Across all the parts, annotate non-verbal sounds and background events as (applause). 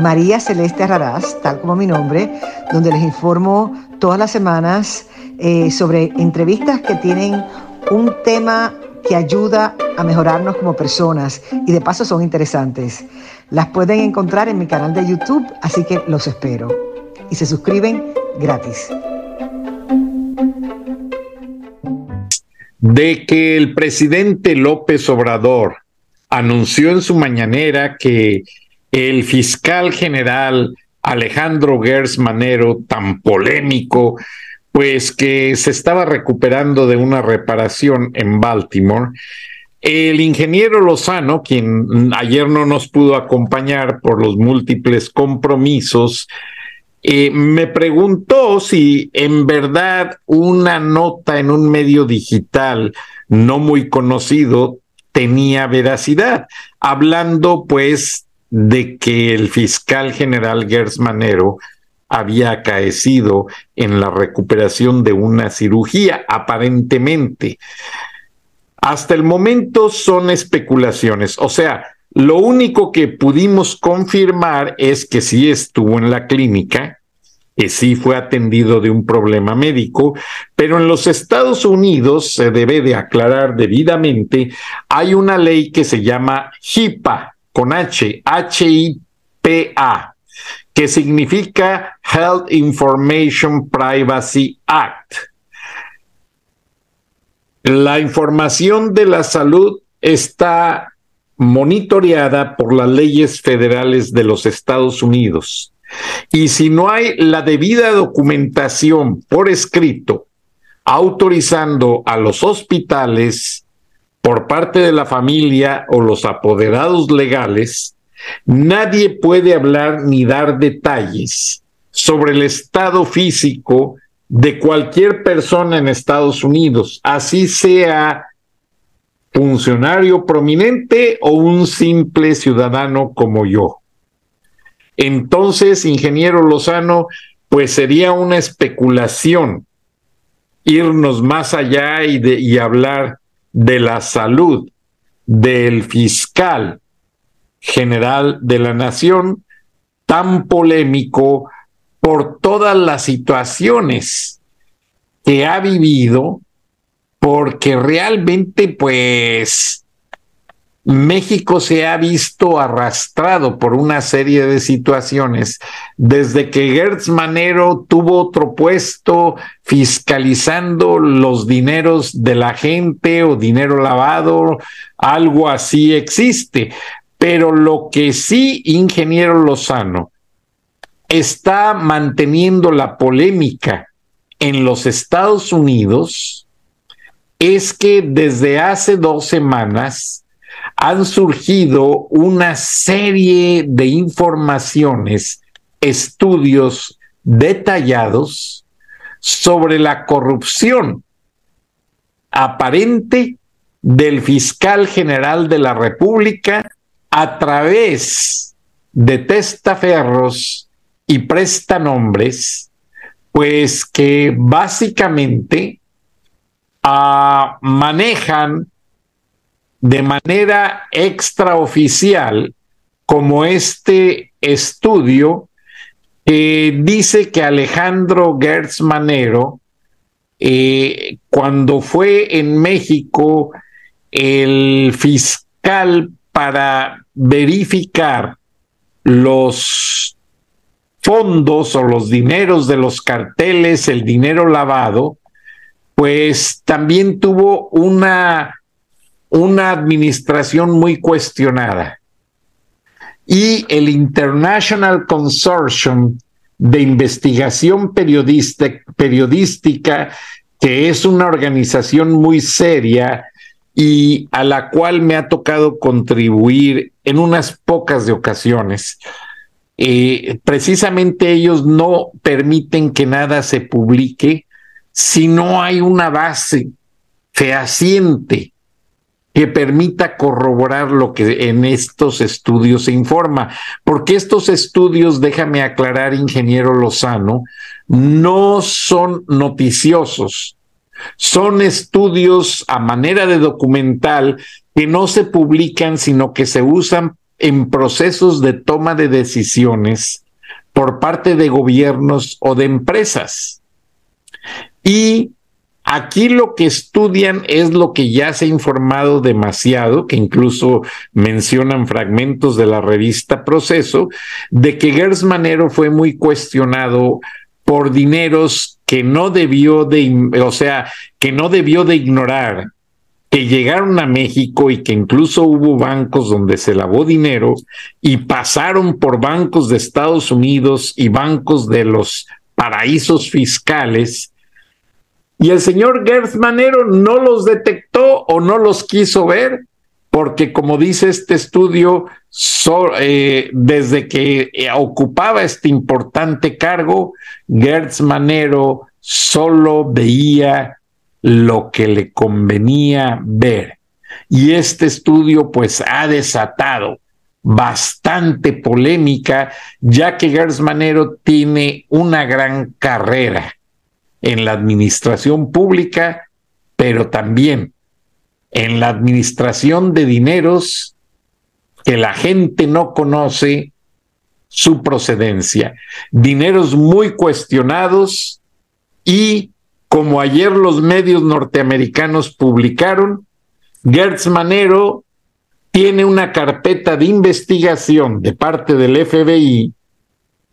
María Celeste Raraz, tal como mi nombre, donde les informo todas las semanas eh, sobre entrevistas que tienen un tema que ayuda a mejorarnos como personas y de paso son interesantes. Las pueden encontrar en mi canal de YouTube, así que los espero. Y se suscriben gratis. De que el presidente López Obrador anunció en su mañanera que el fiscal general Alejandro Gers Manero, tan polémico, pues que se estaba recuperando de una reparación en Baltimore. El ingeniero Lozano, quien ayer no nos pudo acompañar por los múltiples compromisos, eh, me preguntó si en verdad una nota en un medio digital no muy conocido tenía veracidad, hablando pues de que el fiscal general Gers Manero había acaecido en la recuperación de una cirugía, aparentemente. Hasta el momento son especulaciones, o sea, lo único que pudimos confirmar es que sí estuvo en la clínica, que sí fue atendido de un problema médico, pero en los Estados Unidos se debe de aclarar debidamente, hay una ley que se llama HIPAA, con H, H-I-P-A, que significa Health Information Privacy Act. La información de la salud está monitoreada por las leyes federales de los Estados Unidos. Y si no hay la debida documentación por escrito autorizando a los hospitales por parte de la familia o los apoderados legales, nadie puede hablar ni dar detalles sobre el estado físico de cualquier persona en Estados Unidos, así sea funcionario prominente o un simple ciudadano como yo. Entonces, ingeniero Lozano, pues sería una especulación irnos más allá y, y hablar de la salud del fiscal general de la nación, tan polémico por todas las situaciones que ha vivido, porque realmente pues México se ha visto arrastrado por una serie de situaciones desde que Gertz Manero tuvo otro puesto fiscalizando los dineros de la gente o dinero lavado, algo así existe. Pero lo que sí, ingeniero Lozano, está manteniendo la polémica en los Estados Unidos es que desde hace dos semanas, han surgido una serie de informaciones, estudios detallados sobre la corrupción aparente del fiscal general de la República a través de testaferros y prestanombres, pues que básicamente ah, manejan de manera extraoficial como este estudio dice que Alejandro Gertz Manero, eh, cuando fue en México el fiscal para verificar los fondos o los dineros de los carteles, el dinero lavado, pues también tuvo una una administración muy cuestionada. Y el International Consortium de Investigación Periodística, que es una organización muy seria y a la cual me ha tocado contribuir en unas pocas de ocasiones. eh, precisamente ellos no permiten que nada se publique si no hay una base fehaciente que permita corroborar lo que en estos estudios se informa. Porque estos estudios, déjame aclarar, ingeniero Lozano, no son noticiosos. Son estudios a manera de documental que no se publican, sino que se usan en procesos de toma de decisiones por parte de gobiernos o de empresas. Y Aquí lo que estudian es lo que ya se ha informado demasiado, que incluso mencionan fragmentos de la revista Proceso, de que Gers Manero fue muy cuestionado por dineros que no debió de, o sea, que no debió de ignorar, que llegaron a México y que incluso hubo bancos donde se lavó dinero y pasaron por bancos de Estados Unidos y bancos de los paraísos fiscales y el señor Gertz Manero no los detectó o no los quiso ver, porque como dice este estudio, eh, desde que eh, ocupaba este importante cargo, Gertz Manero solo veía lo que le convenía ver. Y este estudio pues ha desatado bastante polémica, ya que Gertz Manero tiene una gran carrera en la administración pública, pero también en la administración de dineros que la gente no conoce su procedencia. Dineros muy cuestionados y, como ayer los medios norteamericanos publicaron, Gertz Manero tiene una carpeta de investigación de parte del FBI,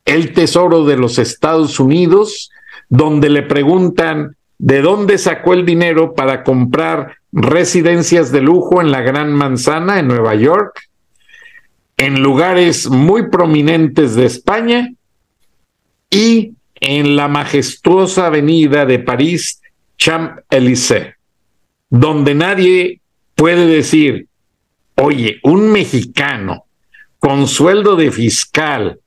el Tesoro de los Estados Unidos, donde le preguntan de dónde sacó el dinero para comprar residencias de lujo en la Gran Manzana, en Nueva York, en lugares muy prominentes de España y en la majestuosa avenida de París, Champs-Élysées, donde nadie puede decir, oye, un mexicano con sueldo de fiscal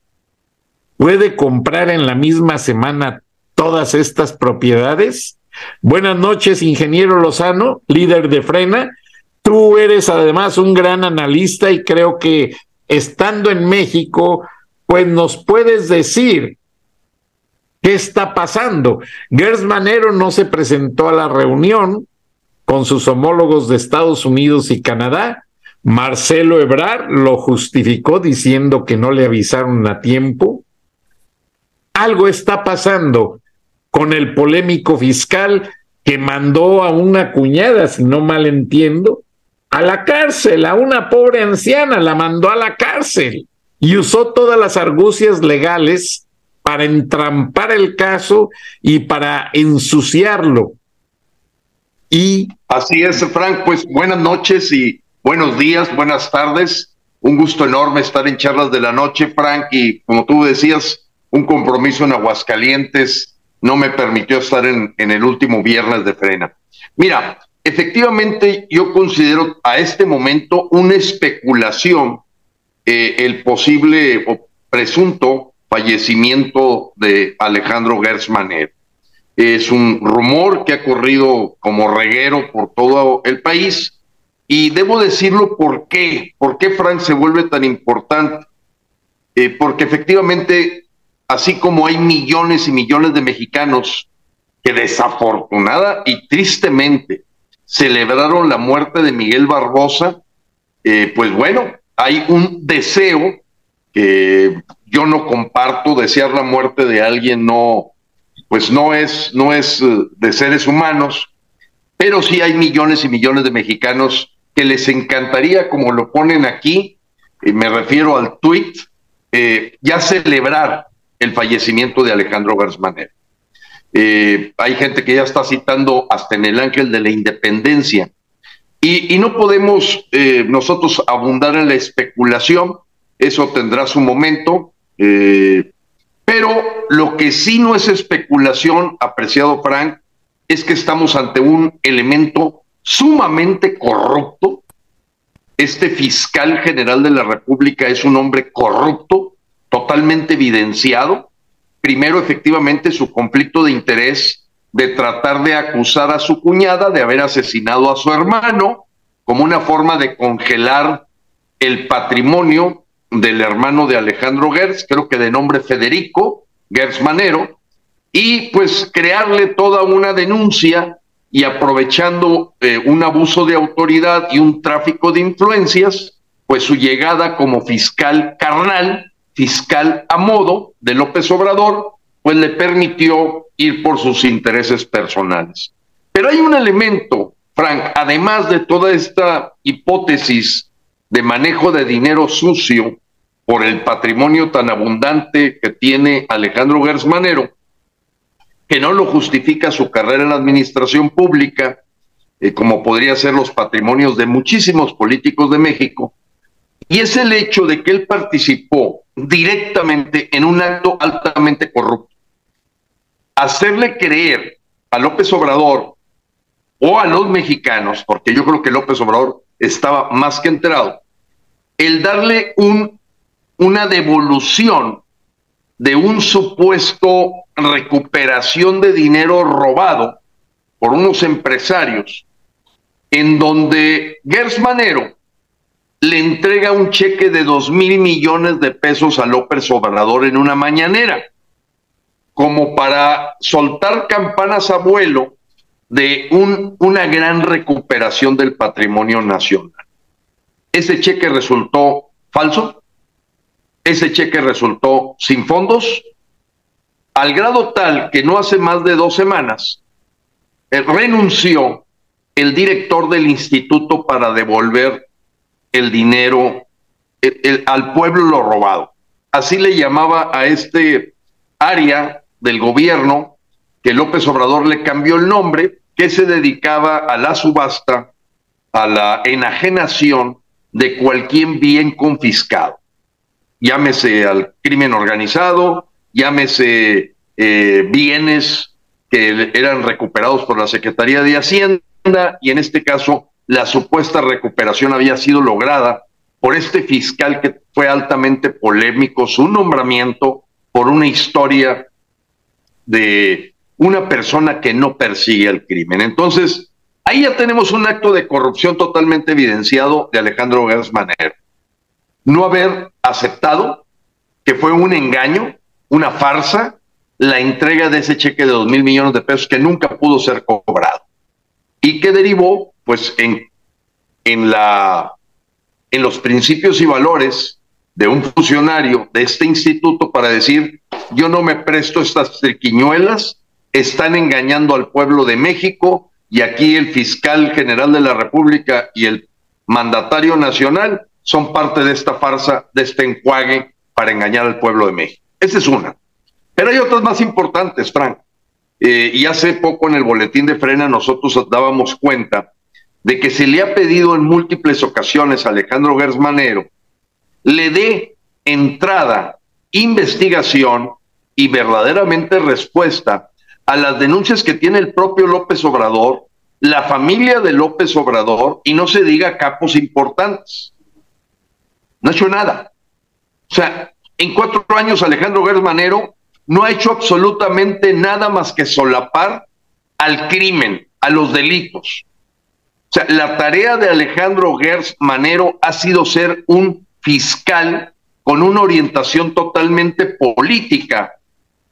puede comprar en la misma semana todas estas propiedades. Buenas noches, ingeniero Lozano, líder de Frena. Tú eres además un gran analista y creo que estando en México, pues nos puedes decir qué está pasando. Gers Manero no se presentó a la reunión con sus homólogos de Estados Unidos y Canadá. Marcelo Ebrar lo justificó diciendo que no le avisaron a tiempo. Algo está pasando con el polémico fiscal que mandó a una cuñada, si no mal entiendo, a la cárcel, a una pobre anciana, la mandó a la cárcel y usó todas las argucias legales para entrampar el caso y para ensuciarlo. Y así es, Frank, pues buenas noches y buenos días, buenas tardes. Un gusto enorme estar en charlas de la noche, Frank, y como tú decías, un compromiso en Aguascalientes no me permitió estar en, el último viernes de frena. Mira, efectivamente yo considero a este momento una especulación eh, el posible o presunto fallecimiento de Alejandro Gersmaner. Es un rumor que ha corrido como reguero por todo el país y debo decirlo por qué, por qué Frank se vuelve tan importante. Eh, porque efectivamente así como hay millones y millones de mexicanos que desafortunada y tristemente celebraron la muerte de Miguel Barbosa, eh, pues bueno, hay un deseo que yo no comparto, desear la muerte de alguien no, pues no es, no es eh, de seres humanos, pero sí hay millones y millones de mexicanos que les encantaría, como lo ponen aquí, y me refiero al tweet, eh, ya celebrar el fallecimiento de Alejandro Gersmaner. Eh, hay gente que ya está citando hasta en el ángel de la independencia. Y, no podemos eh, nosotros abundar en la especulación, eso tendrá su momento, eh, pero lo que sí no es especulación, apreciado Frank, es que estamos ante un elemento sumamente corrupto. Este fiscal general de la República es un hombre corrupto totalmente evidenciado. Primero, efectivamente, su conflicto de interés de tratar de acusar a su cuñada de haber asesinado a su hermano como una forma de congelar el patrimonio del hermano de Alejandro Gertz, creo que de nombre Federico Gertz Manero, y pues crearle toda una denuncia y aprovechando eh, un abuso de autoridad y un tráfico de influencias, pues su llegada como fiscal carnal, fiscal a modo de López Obrador, pues le permitió ir por sus intereses personales. Pero hay un elemento, Frank, además de toda esta hipótesis de manejo de dinero sucio por el patrimonio tan abundante que tiene Alejandro Gersmanero, que no lo justifica su carrera en la administración pública, eh, como podría ser los patrimonios de muchísimos políticos de México, y es el hecho de que él participó directamente en un acto altamente corrupto. Hacerle creer a López Obrador o a los mexicanos, porque yo creo que López Obrador estaba más que enterado, el darle un, una devolución de un supuesto recuperación de dinero robado por unos empresarios, en donde Gers Manero le entrega un cheque de dos mil millones de pesos a López Obrador en una mañanera, como para soltar campanas a vuelo de un, una gran recuperación del patrimonio nacional. Ese cheque resultó falso, ese cheque resultó sin fondos, al grado tal que no hace más de dos semanas eh, renunció el director del instituto para devolver el dinero al pueblo lo robado. Así le llamaba a este área del gobierno que López Obrador le cambió el nombre, que se dedicaba a la subasta, a la enajenación de cualquier bien confiscado llámese al crimen organizado, llámese eh, bienes que eran recuperados por la Secretaría de Hacienda y en este caso la supuesta recuperación había sido lograda por este fiscal que fue altamente polémico, su nombramiento por una historia de una persona que no persigue el crimen. Entonces, ahí ya tenemos un acto de corrupción totalmente evidenciado de Alejandro Gersmanero no haber aceptado que fue un engaño, una farsa, la entrega de ese cheque de dos mil millones de pesos que nunca pudo ser cobrado y que derivó, pues, en, en, la, en los principios y valores de un funcionario de este instituto para decir, yo no me presto estas triquiñuelas, están engañando al pueblo de México y aquí el fiscal general de la República y el mandatario nacional son parte de esta farsa, de este enjuague para engañar al pueblo de México. Esa es una. Pero hay otras más importantes, Frank. Eh, y hace poco en el boletín de frena nosotros dábamos cuenta de que se le ha pedido en múltiples ocasiones a Alejandro Gersmanero le dé entrada, investigación y verdaderamente respuesta a las denuncias que tiene el propio López Obrador, la familia de López Obrador y no se diga capos importantes no ha hecho nada. O sea, en cuatro años Alejandro Gers Manero no ha hecho absolutamente nada más que solapar al crimen, a los delitos. O sea, la tarea de Alejandro Gers Manero ha sido ser un fiscal con una orientación totalmente política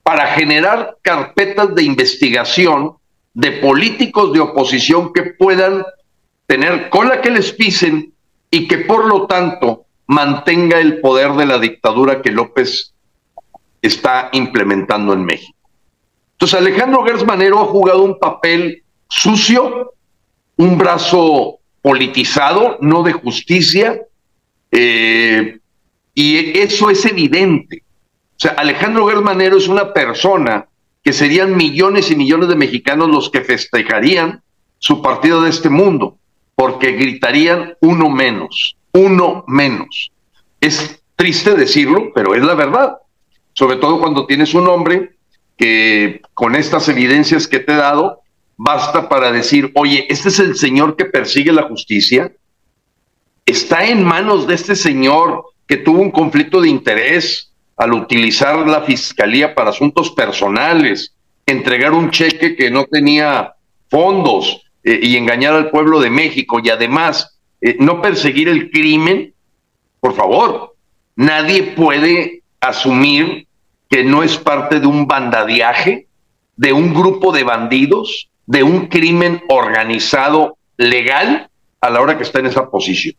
para generar carpetas de investigación de políticos de oposición que puedan tener cola que les pisen y que por lo tanto mantenga el poder de la dictadura que López está implementando en México. Entonces Alejandro Gersmanero ha jugado un papel sucio, un brazo politizado, no de justicia, eh, y eso es evidente. O sea, Alejandro Gersmanero es una persona que serían millones y millones de mexicanos los que festejarían su partido de este mundo, porque gritarían uno menos uno menos. Es triste decirlo, pero es la verdad. Sobre todo cuando tienes un hombre que con estas evidencias que te he dado, basta para decir, oye, este es el señor que persigue la justicia. Está en manos de este señor que tuvo un conflicto de interés al utilizar la fiscalía para asuntos personales, entregar un cheque que no tenía fondos eh, y engañar al pueblo de México y además eh, no perseguir el crimen, por favor, nadie puede asumir que no es parte de un bandadiaje, de un grupo de bandidos, de un crimen organizado legal a la hora que está en esa posición.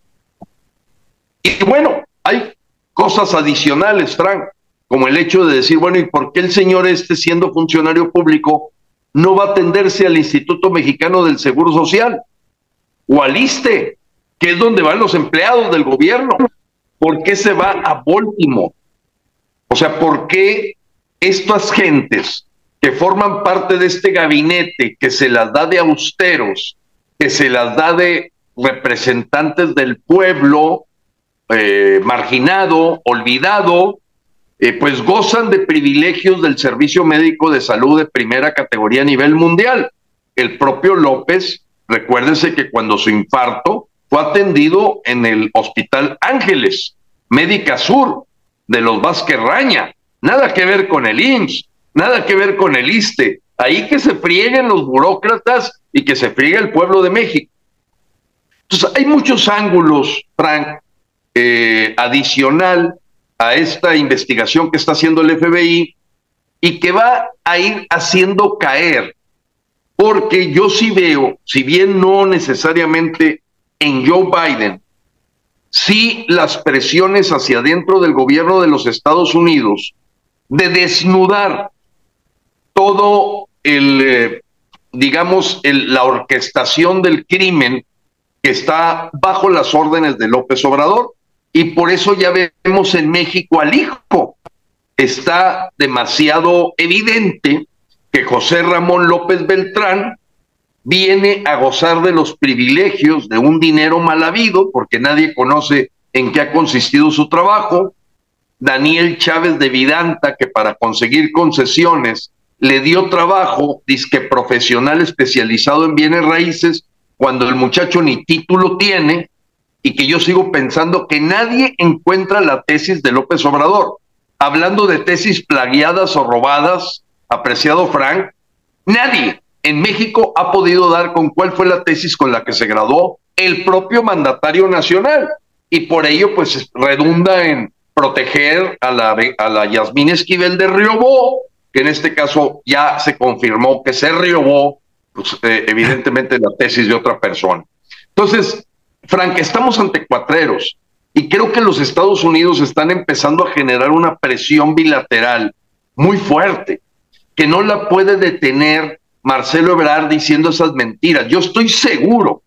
Y bueno, hay cosas adicionales, Frank, como el hecho de decir, bueno, ¿y por qué el señor este, siendo funcionario público, no va a atenderse al Instituto Mexicano del Seguro Social o al ISTE, que es donde van los empleados del gobierno? ¿Por qué se va a Baltimore? O sea, ¿por qué estas gentes que forman parte de este gabinete, que se las da de austeros, que se las da de representantes del pueblo, eh, marginado, olvidado, eh, pues gozan de privilegios del servicio médico de salud de primera categoría a nivel mundial. El propio López, recuérdense que cuando su infarto fue atendido en el Hospital Ángeles, Médica Sur, de los Vázquez Raña, nada que ver con el IMSS, nada que ver con el ISTE, ahí que se frieguen los burócratas y que se friegue el pueblo de México. Entonces, hay muchos ángulos, Frank, eh, adicional a esta investigación que está haciendo el FBI y que va a ir haciendo caer, porque yo sí veo, si bien no necesariamente en Joe Biden, sí las presiones hacia adentro del gobierno de los Estados Unidos de desnudar todo el, eh, digamos, la orquestación del crimen que está bajo las órdenes de López Obrador y por eso ya vemos en México al hijo. Está demasiado evidente que José Ramón López Beltrán viene a gozar de los privilegios de un dinero mal habido, porque nadie conoce en qué ha consistido su trabajo. Daniel Chávez de Vidanta, que para conseguir concesiones le dio trabajo, disque profesional especializado en bienes raíces, cuando el muchacho ni título tiene, y que yo sigo pensando que nadie encuentra la tesis de López Obrador. Hablando de tesis plagiadas o robadas, apreciado Frank, nadie en México ha podido dar con cuál fue la tesis con la que se graduó el propio mandatario nacional. Y por ello, pues redunda en proteger a la, a la Yasmín Esquivel de Riobó, que en este caso ya se confirmó que se riobó, pues, eh, evidentemente la tesis de otra persona. Entonces, Frank, estamos ante cuatreros y creo que los Estados Unidos están empezando a generar una presión bilateral muy fuerte, que no la puede detener Marcelo Ebrard diciendo esas mentiras. Yo estoy seguro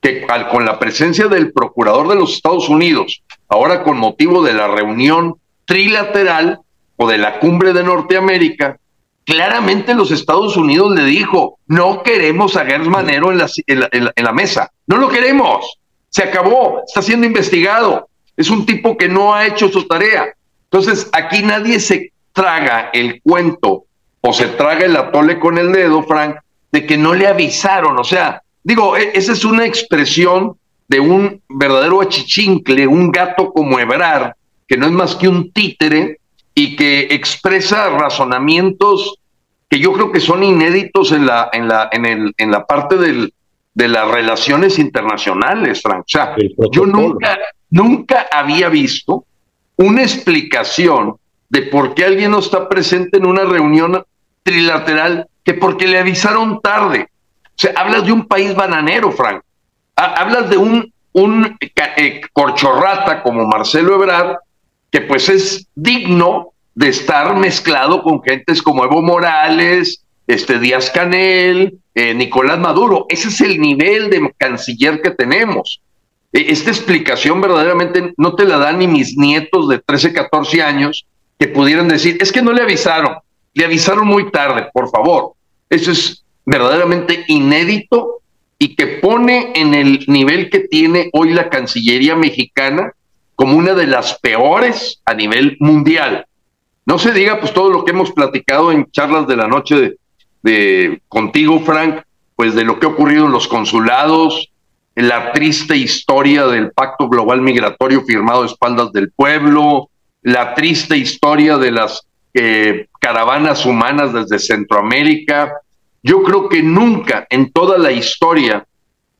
que con la presencia del procurador de los Estados Unidos, ahora con motivo de la reunión trilateral o de la cumbre de Norteamérica, claramente los Estados Unidos le dijo, no queremos a Gers Manero en la, en la mesa, no lo queremos, se acabó, está siendo investigado, es un tipo que no ha hecho su tarea. Entonces, aquí nadie se traga el cuento o se traga el atole con el dedo, Frank, de que no le avisaron. O sea, digo, e, esa es una expresión de un verdadero achichincle, un gato como hebrar, que no es más que un títere y que expresa razonamientos que yo creo que son inéditos en la, en la, en el, en la parte del, de las relaciones internacionales, Frank. O sea, yo nunca, nunca había visto una explicación de por qué alguien no está presente en una reunión trilateral que porque le avisaron tarde. O sea, hablas de un país bananero, Frank. Hablas de un, un eh, corchorrata como Marcelo Ebrard, que pues es digno de estar mezclado con gentes como Evo Morales, este Díaz Canel, eh, Nicolás Maduro. Ese es el nivel de canciller que tenemos. E, esta explicación verdaderamente no te la dan ni mis nietos de 13, 14 años que pudieran decir, es que no le avisaron, le avisaron muy tarde, por favor. Eso es verdaderamente inédito y que pone en el nivel que tiene hoy la Cancillería mexicana como una de las peores a nivel mundial. No se diga pues todo lo que hemos platicado en charlas de la noche de, contigo, Frank, pues de lo que ha ocurrido en los consulados, la triste historia del Pacto Global Migratorio firmado a espaldas del pueblo, la triste historia de las eh, caravanas humanas desde Centroamérica. Yo creo que nunca en toda la historia,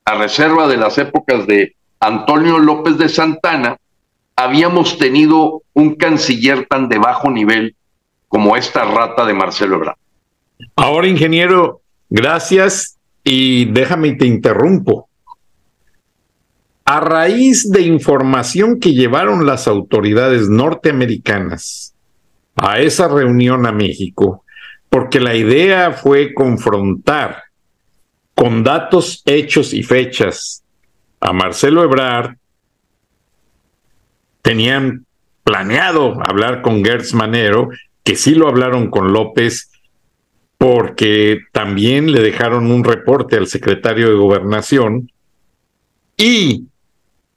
a reserva de las épocas de Antonio López de Santana, habíamos tenido un canciller tan de bajo nivel como esta rata de Marcelo Ebrard. Ahora, ingeniero, gracias y déjame te interrumpo. A raíz de información que llevaron las autoridades norteamericanas a esa reunión a México, porque la idea fue confrontar con datos, hechos y fechas a Marcelo Ebrard, tenían planeado hablar con Gertz Manero, que sí lo hablaron con López, porque también le dejaron un reporte al secretario de Gobernación, y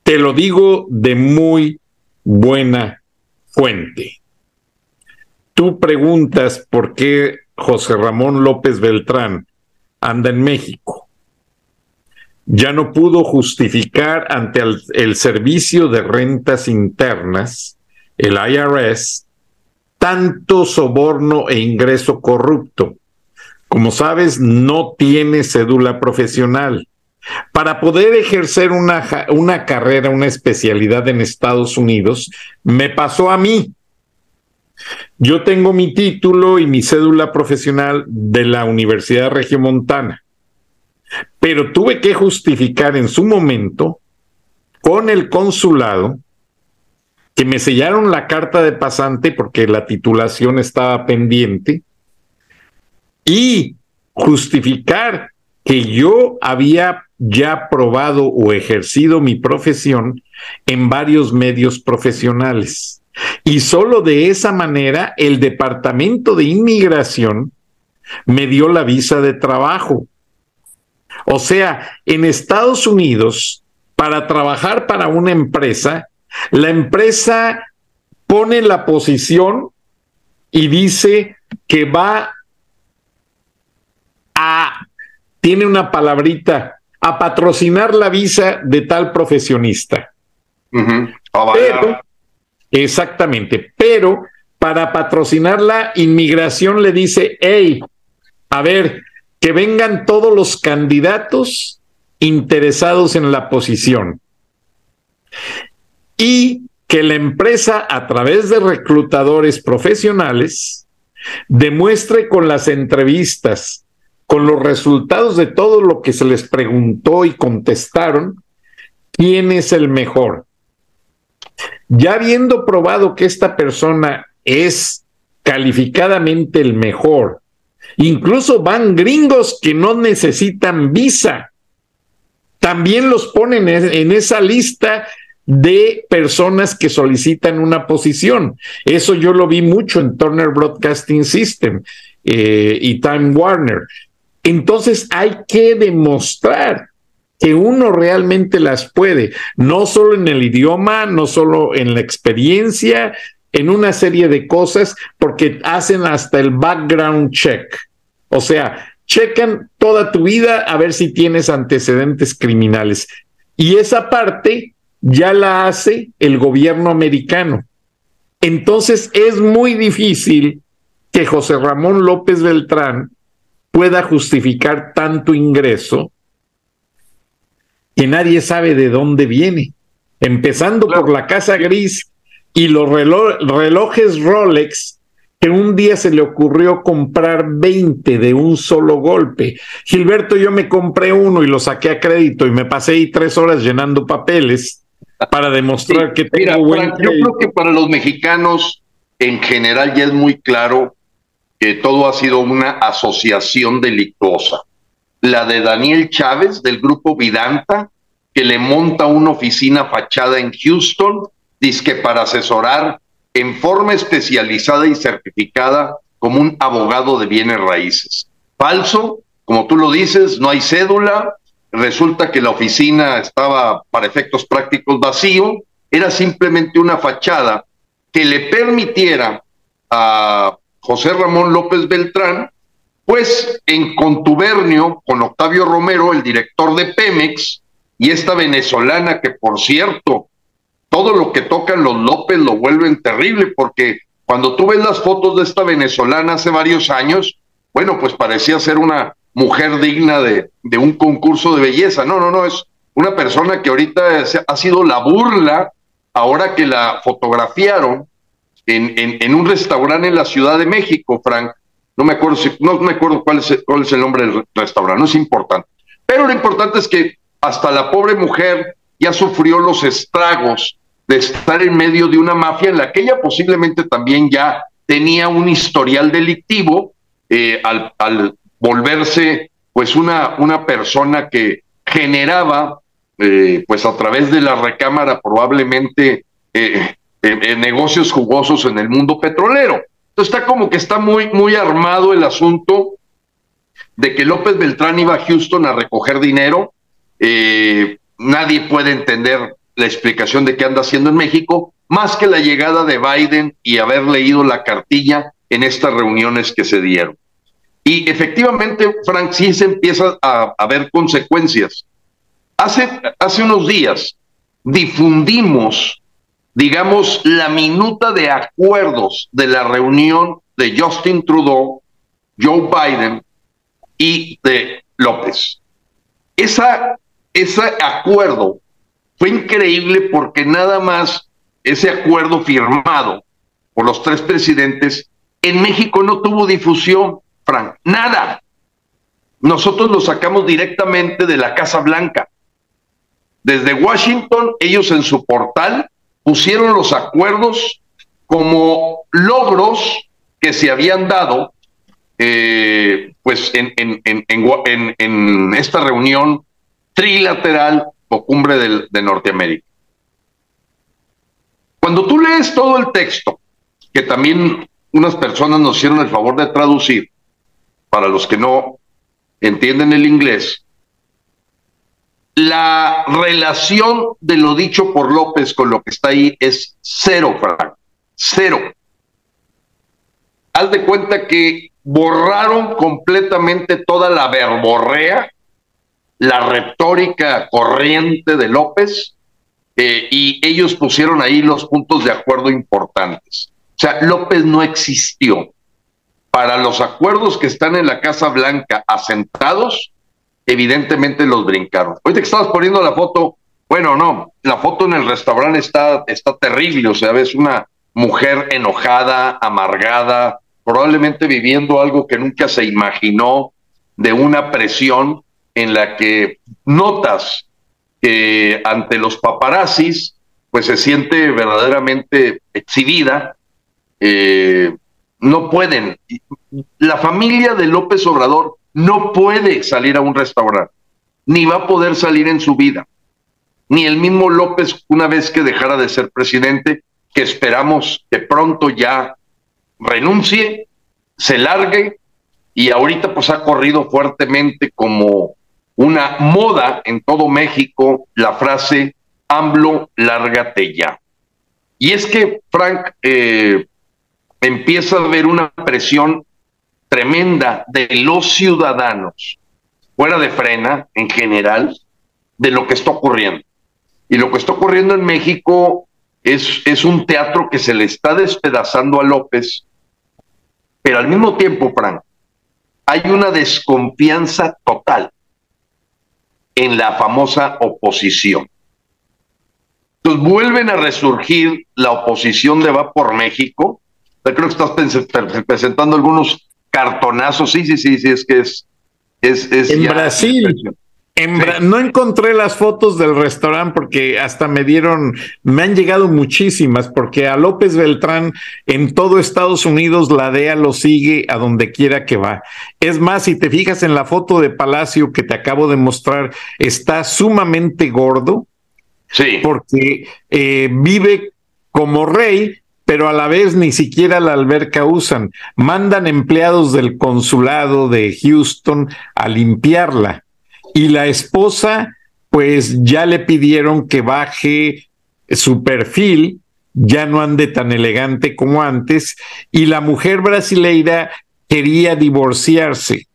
te lo digo de muy buena fuente. Tú preguntas por qué José Ramón López Beltrán anda en México. Ya no pudo justificar ante el, Servicio de Rentas Internas, el IRS, tanto soborno e ingreso corrupto. Como sabes, no tiene cédula profesional. Para poder ejercer una, una, carrera, una especialidad en Estados Unidos, me pasó a mí. Yo tengo mi título y mi cédula profesional de la Universidad Regiomontana, pero tuve que justificar en su momento con el consulado que me sellaron la carta de pasante porque la titulación estaba pendiente y justificar que yo había ya probado o ejercido mi profesión en varios medios profesionales. Y solo de esa manera el Departamento de Inmigración me dio la visa de trabajo. O sea, en Estados Unidos, para trabajar para una empresa, la empresa pone la posición y dice que va a, tiene una palabrita, a patrocinar la visa de tal profesionista. Exactamente, pero para patrocinar la inmigración le dice, hey, a ver, que vengan todos los candidatos interesados en la posición. Y que la empresa, a través de reclutadores profesionales, demuestre con las entrevistas, con los resultados de todo lo que se les preguntó y contestaron, quién es el mejor. Ya habiendo probado que esta persona es calificadamente el mejor, incluso van gringos que no necesitan visa, también los ponen en esa lista de personas que solicitan una posición. Eso yo lo vi mucho en Turner Broadcasting System eh, y Time Warner. Entonces hay que demostrar que uno realmente las puede, no solo en el idioma, no solo en la experiencia, en una serie de cosas, porque hacen hasta el background check. O sea, checan toda tu vida a ver si tienes antecedentes criminales. Y esa parte ya la hace el gobierno americano. Entonces es muy difícil que José Ramón López Beltrán pueda justificar tanto ingreso que nadie sabe de dónde viene, empezando por la casa gris y los relojes Rolex que un día se le ocurrió comprar 20 de un solo golpe. Gilberto, yo me compré uno y lo saqué a crédito y me pasé ahí tres horas llenando papeles para demostrar que tengo buen Yo creo que para los mexicanos en general ya es muy claro que todo ha sido una asociación delictuosa la de Daniel Chávez del grupo Vidanta, que le monta una oficina fachada en Houston, que para asesorar en forma especializada y certificada como un abogado de bienes raíces. Falso, como tú lo dices, no hay cédula, resulta que la oficina estaba para efectos prácticos vacío, era simplemente una fachada que le permitiera a José Ramón López Beltrán pues en contubernio con Octavio Romero, el director de Pemex, y esta venezolana que, por cierto, todo lo que tocan los López lo vuelven terrible, porque cuando tú ves las fotos de esta venezolana hace varios años, bueno, pues parecía ser una mujer digna de, de un concurso de belleza. No, no, no, es una persona que ahorita ha sido la burla, ahora que la fotografiaron en, en, un restaurante en la Ciudad de México, Frank. No me acuerdo, si, no me acuerdo cuál es, cuál es el nombre del restaurante, no es importante. Pero lo importante es que hasta la pobre mujer ya sufrió los estragos de estar en medio de una mafia en la que ella posiblemente también ya tenía un historial delictivo eh, al, volverse pues una, una persona que generaba eh, pues a través de la recámara probablemente eh, negocios jugosos en el mundo petrolero. Entonces está como que está muy, muy armado el asunto de que López Beltrán iba a Houston a recoger dinero. nadie puede entender la explicación de qué anda haciendo en México, más que la llegada de Biden y haber leído la cartilla en estas reuniones que se dieron. Y efectivamente, Frank, sí se empieza a, a ver consecuencias. Hace, hace unos días difundimos, digamos, la minuta de acuerdos de la reunión de Justin Trudeau, Joe Biden y de López. Esa, ese acuerdo fue increíble porque nada más ese acuerdo firmado por los tres presidentes en México no tuvo difusión, Frank, nada. Nosotros lo sacamos directamente de la Casa Blanca. Desde Washington, ellos en su portal pusieron los acuerdos como logros que se habían dado eh, pues en, en, en, en, esta reunión trilateral o cumbre de Norteamérica. Cuando tú lees todo el texto, que también unas personas nos hicieron el favor de traducir, para los que no entienden el inglés, la relación de lo dicho por López con lo que está ahí es cero, Frank, cero. Haz de cuenta que borraron completamente toda la verborrea la retórica corriente de López eh, y ellos pusieron ahí los puntos de acuerdo importantes. O sea, López no existió. Para los acuerdos que están en la Casa Blanca asentados, evidentemente los brincaron. Ahorita que estabas poniendo la foto, bueno, no, la foto en el restaurante está, está terrible, o sea, ves una mujer enojada, amargada, probablemente viviendo algo que nunca se imaginó, de una presión en la que notas que ante los paparazzis, pues se siente verdaderamente exhibida. Eh, no pueden. La familia de López Obrador no puede salir a un restaurante, ni va a poder salir en su vida. Ni el mismo López, una vez que dejara de ser presidente, que esperamos que pronto ya renuncie, se largue, y ahorita pues ha corrido fuertemente como una moda en todo México la frase AMLO, lárgate ya. Y es que, Frank, eh, empieza a haber una presión tremenda de los ciudadanos, fuera de frena en general, de lo que está ocurriendo. Y lo que está ocurriendo en México es, es un teatro que se le está despedazando a López, pero al mismo tiempo, Frank, hay una desconfianza total en la famosa oposición. Entonces vuelven a resurgir la oposición de Va por México. Yo creo que estás presentando algunos cartonazos. Sí, sí, sí, sí, es que es. es, en Brasil. No encontré las fotos del restaurante porque hasta me dieron, me han llegado muchísimas, porque a López Beltrán en todo Estados Unidos la DEA lo sigue a donde quiera que va. Es más, si te fijas en la foto de Palacio que te acabo de mostrar, está sumamente gordo. Sí. Porque eh, vive como rey, pero a la vez ni siquiera la alberca usan. Mandan empleados del consulado de Houston a limpiarla y la esposa pues ya le pidieron que baje su perfil, ya no ande tan elegante como antes, y la mujer brasileira quería divorciarse.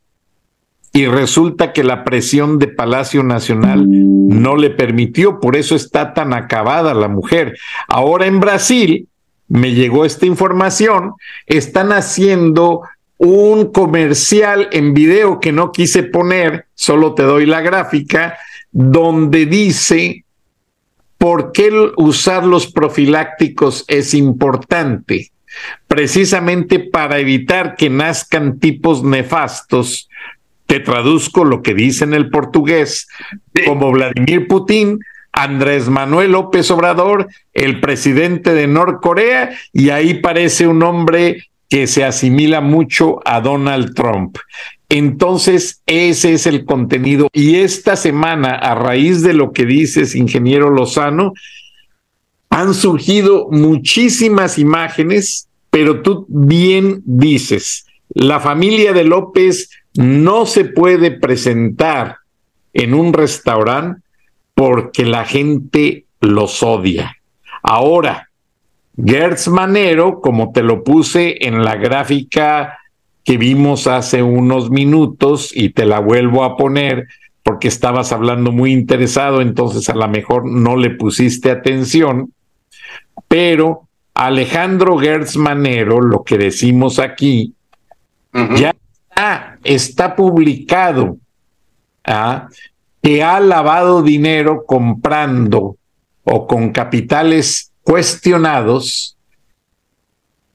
y resulta que la presión de Palacio Nacional no le permitió, por eso está tan acabada la mujer. Ahora en Brasil, me llegó esta información, están haciendo un comercial en video que no quise poner, solo te doy la gráfica, donde dice por qué usar los profilácticos es importante, precisamente para evitar que nazcan tipos nefastos. Te traduzco lo que dice en el portugués, como Vladimir Putin, Andrés Manuel López Obrador, el presidente de Norcorea, y ahí parece un hombre que se asimila mucho a Donald Trump. Entonces, ese es el contenido. Y esta semana, a raíz de lo que dices, ingeniero Lozano, han surgido muchísimas imágenes, pero tú bien dices, la familia de López no se puede presentar en un restaurante porque la gente los odia. Ahora, Gertz Manero, como te lo puse en la gráfica que vimos hace unos minutos y te la vuelvo a poner porque estabas hablando muy interesado, entonces a lo mejor no le pusiste atención, pero Alejandro Gertz Manero, lo que decimos aquí, ya está, está publicado, ¿ah? que ha lavado dinero comprando o con capitales cuestionados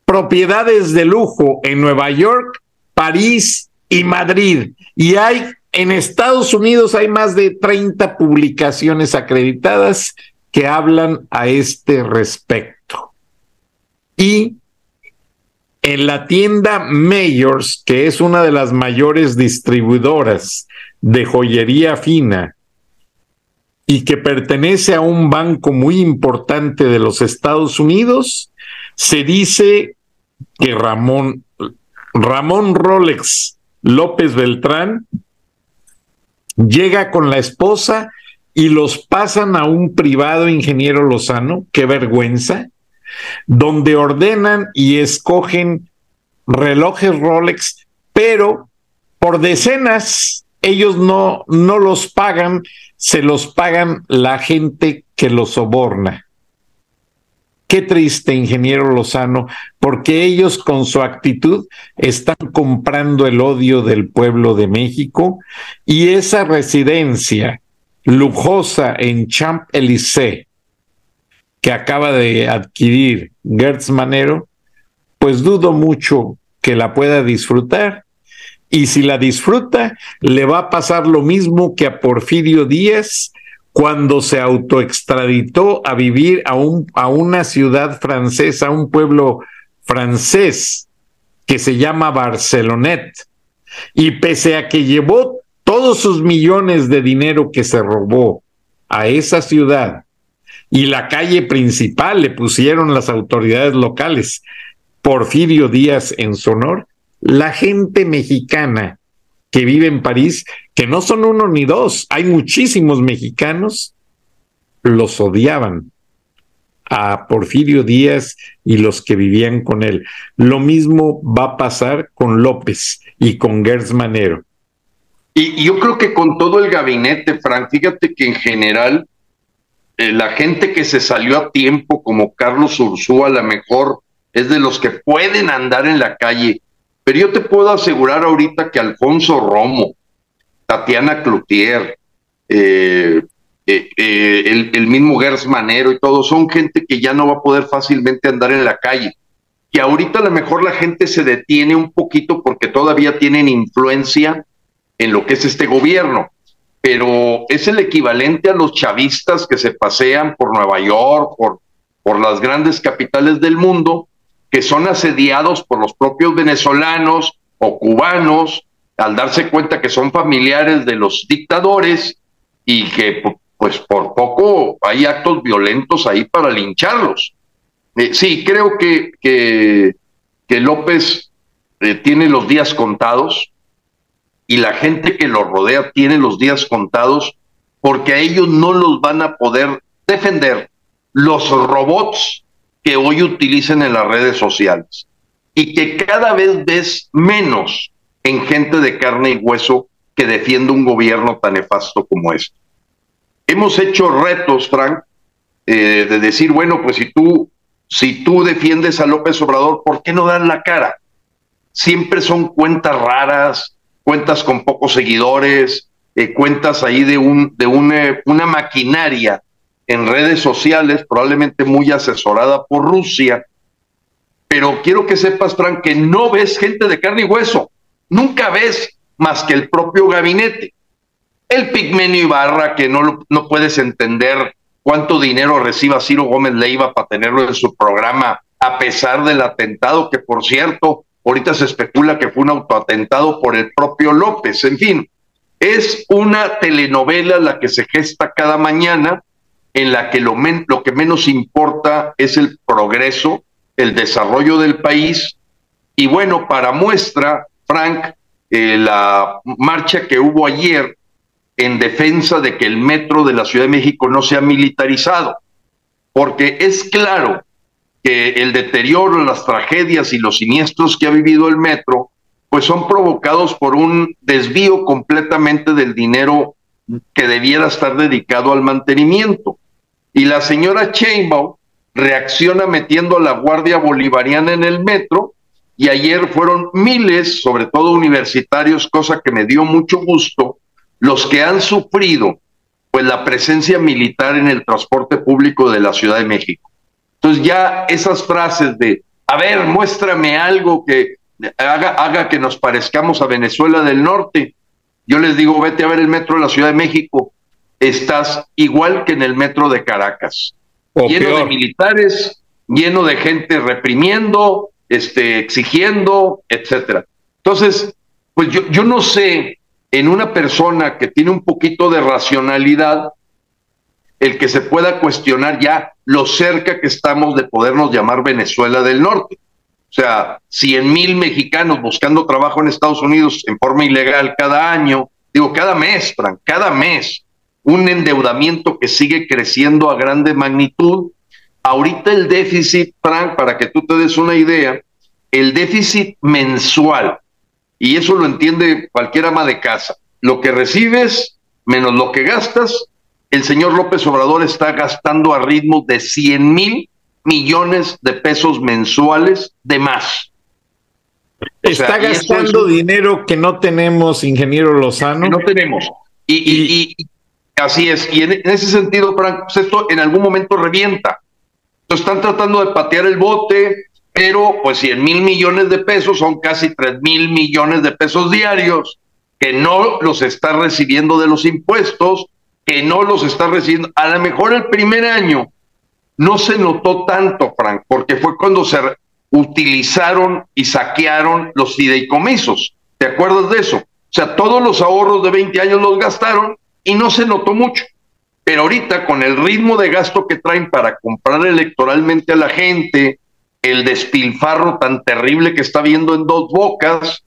propiedades de lujo en Nueva York, París y Madrid. Y hay en Estados Unidos hay más de 30 publicaciones acreditadas que hablan a este respecto. Y en la tienda Mayors, que es una de las mayores distribuidoras de joyería fina y que pertenece a un banco muy importante de los Estados Unidos, se dice que Ramón, Ramón Rolex López Beltrán llega con la esposa y los pasan a un privado ingeniero Lozano, qué vergüenza, donde ordenan y escogen relojes Rolex, pero por decenas ellos no, no los pagan, se los pagan la gente que los soborna. Qué triste, ingeniero Lozano, porque ellos con su actitud están comprando el odio del pueblo de México y esa residencia lujosa en Champs-Élysées que acaba de adquirir Gertz Manero, pues dudo mucho que la pueda disfrutar y si la disfruta, le va a pasar lo mismo que a Porfirio Díaz cuando se autoextraditó a vivir a, un, a una ciudad francesa, a un pueblo francés que se llama Barcelonet. Y pese a que llevó todos sus millones de dinero que se robó a esa ciudad y la calle principal le pusieron las autoridades locales Porfirio Díaz en su honor, la gente mexicana que vive en París, que no son uno ni dos, hay muchísimos mexicanos, los odiaban a Porfirio Díaz y los que vivían con él. Lo mismo va a pasar con López y con Gertz Manero. Y, yo creo que con todo el gabinete, Frank, fíjate que en general eh, la gente que se salió a tiempo, como Carlos Ursúa, a lo mejor es de los que pueden andar en la calle pero yo te puedo asegurar ahorita que Alfonso Romo, Tatiana Cloutier, eh, eh, eh, el, el, mismo Gers Manero y todo, son gente que ya no va a poder fácilmente andar en la calle. Y ahorita a lo mejor la gente se detiene un poquito porque todavía tienen influencia en lo que es este gobierno, pero es el equivalente a los chavistas que se pasean por Nueva York, por, por las grandes capitales del mundo, que son asediados por los propios venezolanos o cubanos al darse cuenta que son familiares de los dictadores y que pues por poco hay actos violentos ahí para lincharlos. Eh, sí, creo que, que, López eh, tiene los días contados y la gente que lo rodea tiene los días contados porque a ellos no los van a poder defender los robots que hoy utilizan en las redes sociales y que cada vez ves menos en gente de carne y hueso que defiende un gobierno tan nefasto como este. Hemos hecho retos, Frank, eh, de decir, bueno, pues si tú, si tú defiendes a López Obrador, ¿por qué no dan la cara? Siempre son cuentas raras, cuentas con pocos seguidores, eh, cuentas ahí de, un, de una maquinaria en redes sociales, probablemente muy asesorada por Rusia. Pero quiero que sepas, Frank, que no ves gente de carne y hueso. Nunca ves más que el propio gabinete. El Pigmenio Ibarra, que no, no puedes entender cuánto dinero reciba Ciro Gómez Leiva para tenerlo en su programa, a pesar del atentado, que por cierto, ahorita se especula que fue un autoatentado por el propio López. En fin, es una telenovela la que se gesta cada mañana, en la que lo, que menos importa es el progreso, el desarrollo del país. Y bueno, para muestra, Frank, eh, la marcha que hubo ayer en defensa de que el metro de la Ciudad de México no sea militarizado, porque es claro que el deterioro, las tragedias y los siniestros que ha vivido el metro, pues son provocados por un desvío completamente del dinero que debiera estar dedicado al mantenimiento. Y la señora Chainbaum reacciona metiendo a la Guardia Bolivariana en el metro y ayer fueron miles, sobre todo universitarios, cosa que me dio mucho gusto, los que han sufrido pues la presencia militar en el transporte público de la Ciudad de México. Entonces ya esas frases de, a ver, muéstrame algo que haga, haga que nos parezcamos a Venezuela del Norte. Yo les digo, vete a ver el metro de la Ciudad de México, estás igual que en el metro de Caracas, lleno de militares, lleno de gente reprimiendo, este, exigiendo, etcétera. Entonces, pues yo, yo no sé, en una persona que tiene un poquito de racionalidad, el que se pueda cuestionar ya lo cerca que estamos de podernos llamar Venezuela del Norte. O sea, cien mil mexicanos buscando trabajo en Estados Unidos en forma ilegal cada año, digo, cada mes, Frank, cada mes, un endeudamiento que sigue creciendo a grande magnitud, Ahorita el déficit, Frank, para que tú te des una idea, el déficit mensual, y eso lo entiende cualquier ama de casa, lo que recibes menos lo que gastas, el señor López Obrador está gastando a ritmo de 100 mil millones de pesos mensuales de más. está gastando dinero que no tenemos, ingeniero Lozano. no tenemos. Y, así es. Y en, ese sentido, Frank, pues esto en algún momento revienta están tratando de patear el bote, pero pues 100 mil millones de pesos son casi 3 mil millones de pesos diarios que no los está recibiendo de los impuestos, que no los está recibiendo. A lo mejor el primer año no se notó tanto, Frank, porque fue cuando se utilizaron y saquearon los fideicomisos. ¿Te acuerdas de eso? O sea, todos los ahorros de 20 años los gastaron y no se notó mucho. Pero ahorita con el ritmo de gasto que traen para comprar electoralmente a la gente, el despilfarro tan terrible que está viendo en dos bocas,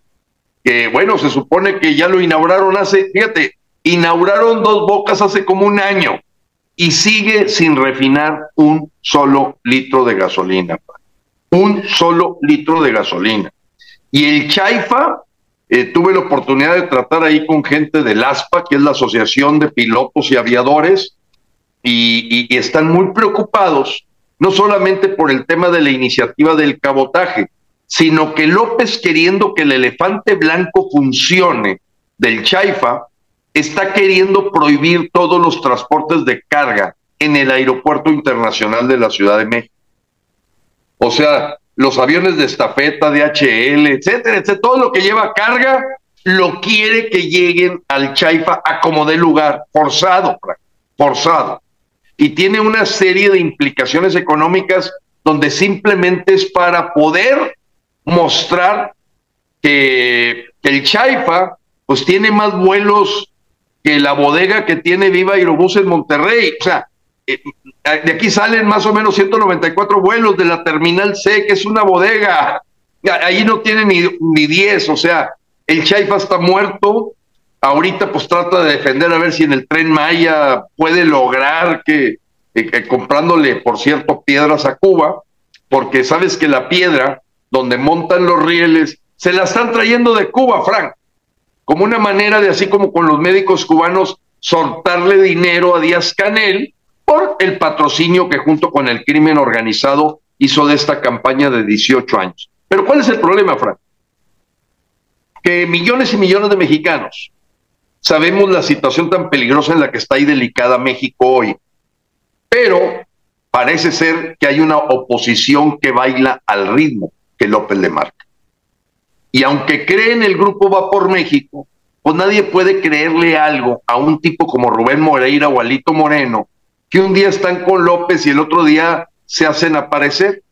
que bueno, se supone que ya lo inauguraron hace, fíjate, inauguraron dos bocas hace como un año y sigue sin refinar un solo litro de gasolina. Un solo litro de gasolina. Y el Chaifa, eh, tuve la oportunidad de tratar ahí con gente del ASPA, que es la Asociación de Pilotos y Aviadores, y, están muy preocupados, no solamente por el tema de la iniciativa del cabotaje, sino que López, queriendo que el elefante blanco funcione del Chaifa, está queriendo prohibir todos los transportes de carga en el aeropuerto internacional de la Ciudad de México. O sea, los aviones de estafeta, DHL, etcétera, etcétera, todo lo que lleva carga, lo quiere que lleguen al Chaifa a como de lugar, forzado, forzado. Y tiene una serie de implicaciones económicas donde simplemente es para poder mostrar que, el Chaifa pues tiene más vuelos que la bodega que tiene Viva Aerobús en Monterrey. O sea, eh, de aquí salen más o menos 194 vuelos de la Terminal C, que es una bodega. Ahí no tiene ni, ni 10, o sea, el Chaifa está muerto. Ahorita pues trata de defender a ver si en el tren Maya puede lograr que, que comprándole, por cierto, piedras a Cuba, porque sabes que la piedra donde montan los rieles se la están trayendo de Cuba, Frank. Como una manera de, así como con los médicos cubanos, soltarle dinero a Díaz Canel por el patrocinio que junto con el crimen organizado hizo de esta campaña de 18 años. Pero ¿cuál es el problema, Frank? Que millones y millones de mexicanos sabemos la situación tan peligrosa en la que está ahí delicada México hoy, pero parece ser que hay una oposición que baila al ritmo que López le marca. Y aunque cree en el grupo Va por México, pues nadie puede creerle algo a un tipo como Rubén Moreira o Alito Moreno, que un día están con López y el otro día se hacen aparecer.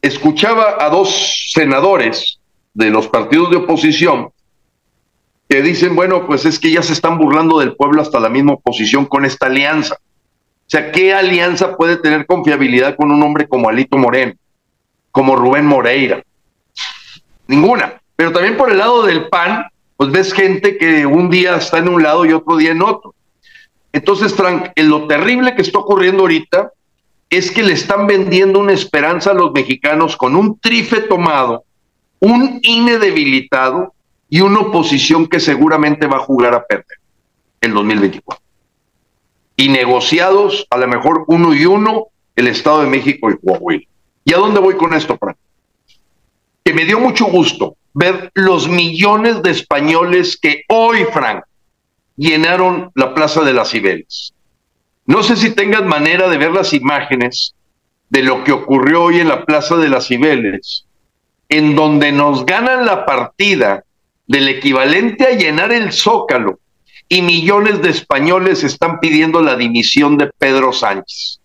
Escuchaba a dos senadores de los partidos de oposición que dicen, bueno, pues es que ya se están burlando del pueblo hasta la misma oposición con esta alianza. O sea, ¿qué alianza puede tener confiabilidad con un hombre como Alito Moreno, como Rubén Moreira? Ninguna. Pero también por el lado del PAN, pues ves gente que un día está en un lado y otro día en otro. Entonces, Frank, lo terrible que está ocurriendo ahorita es que le están vendiendo una esperanza a los mexicanos con un trife tomado, un INE debilitado y una oposición que seguramente va a jugar a perder en 2024. Y negociados, a lo mejor uno y uno, el Estado de México y Coahuila. ¿Y a dónde voy con esto, Frank? Que me dio mucho gusto ver los millones de españoles que hoy, Frank, llenaron la Plaza de las Cibeles. No sé si tengas manera de ver las imágenes de lo que ocurrió hoy en la Plaza de las Cibeles, en donde nos ganan la partida del equivalente a llenar el zócalo y millones de españoles están pidiendo la dimisión de Pedro Sánchez.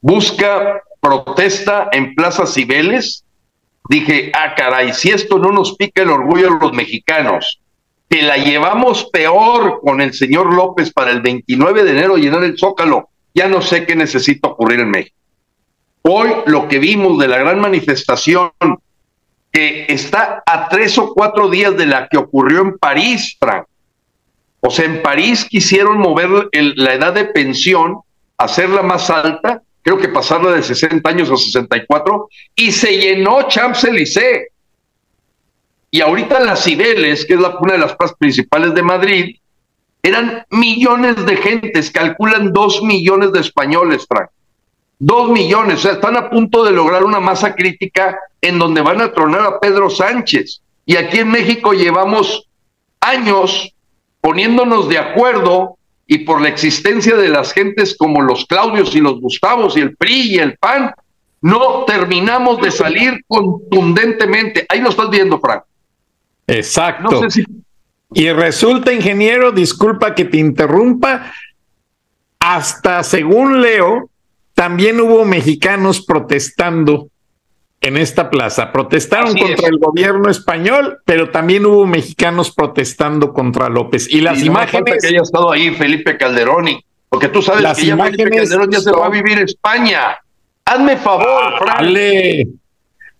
Busca protesta en Plaza Cibeles. Dije, ah, caray, si esto no nos pica el orgullo a los mexicanos, que la llevamos peor con el señor López para el 29 de enero llenar el zócalo, ya no sé qué necesita ocurrir en México. Hoy lo que vimos de la gran manifestación que está a tres o cuatro días de la que ocurrió en París, Frank. O sea, en París quisieron mover la edad de pensión, hacerla más alta, creo que pasarla de 60 años a 64, y se llenó Champs-Élysées. Y ahorita las Cibeles, que es la, una de las plazas principales de Madrid, eran millones de gentes, calculan dos millones de españoles, Frank. Dos millones, o sea, están a punto de lograr una masa crítica en donde van a tronar a Pedro Sánchez. Y aquí en México llevamos años poniéndonos de acuerdo y por la existencia de las gentes como los Claudios y los Gustavos y el PRI y el PAN, no terminamos de salir contundentemente. Ahí lo estás viendo, Frank. Exacto. Y resulta, ingeniero, disculpa que te interrumpa, hasta según leo, también hubo mexicanos protestando en esta plaza. Protestaron contra el gobierno español, pero también hubo mexicanos protestando contra López. Y las imágenes. que haya estado ahí Felipe Calderón, porque tú sabes que ya Felipe Calderón ya se va a vivir en España. Hazme favor, ah,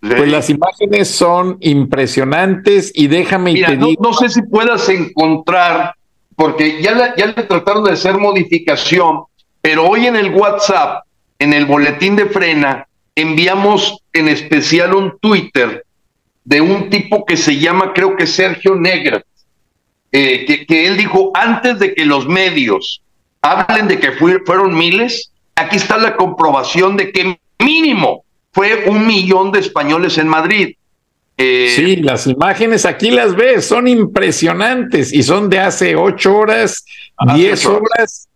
Pues las imágenes son impresionantes y déjame Mira, no, sé si puedas encontrar, porque ya, ya le trataron de hacer modificación, pero hoy en el WhatsApp en el boletín de frena enviamos en especial un Twitter de un tipo que se llama, creo que Sergio Negra, eh, que, él dijo, antes de que los medios hablen de que fueron miles, aquí está la comprobación de que mínimo fue un millón de españoles en Madrid. Eh, sí, las imágenes aquí las ves, son impresionantes y son de hace ocho horas, diez horas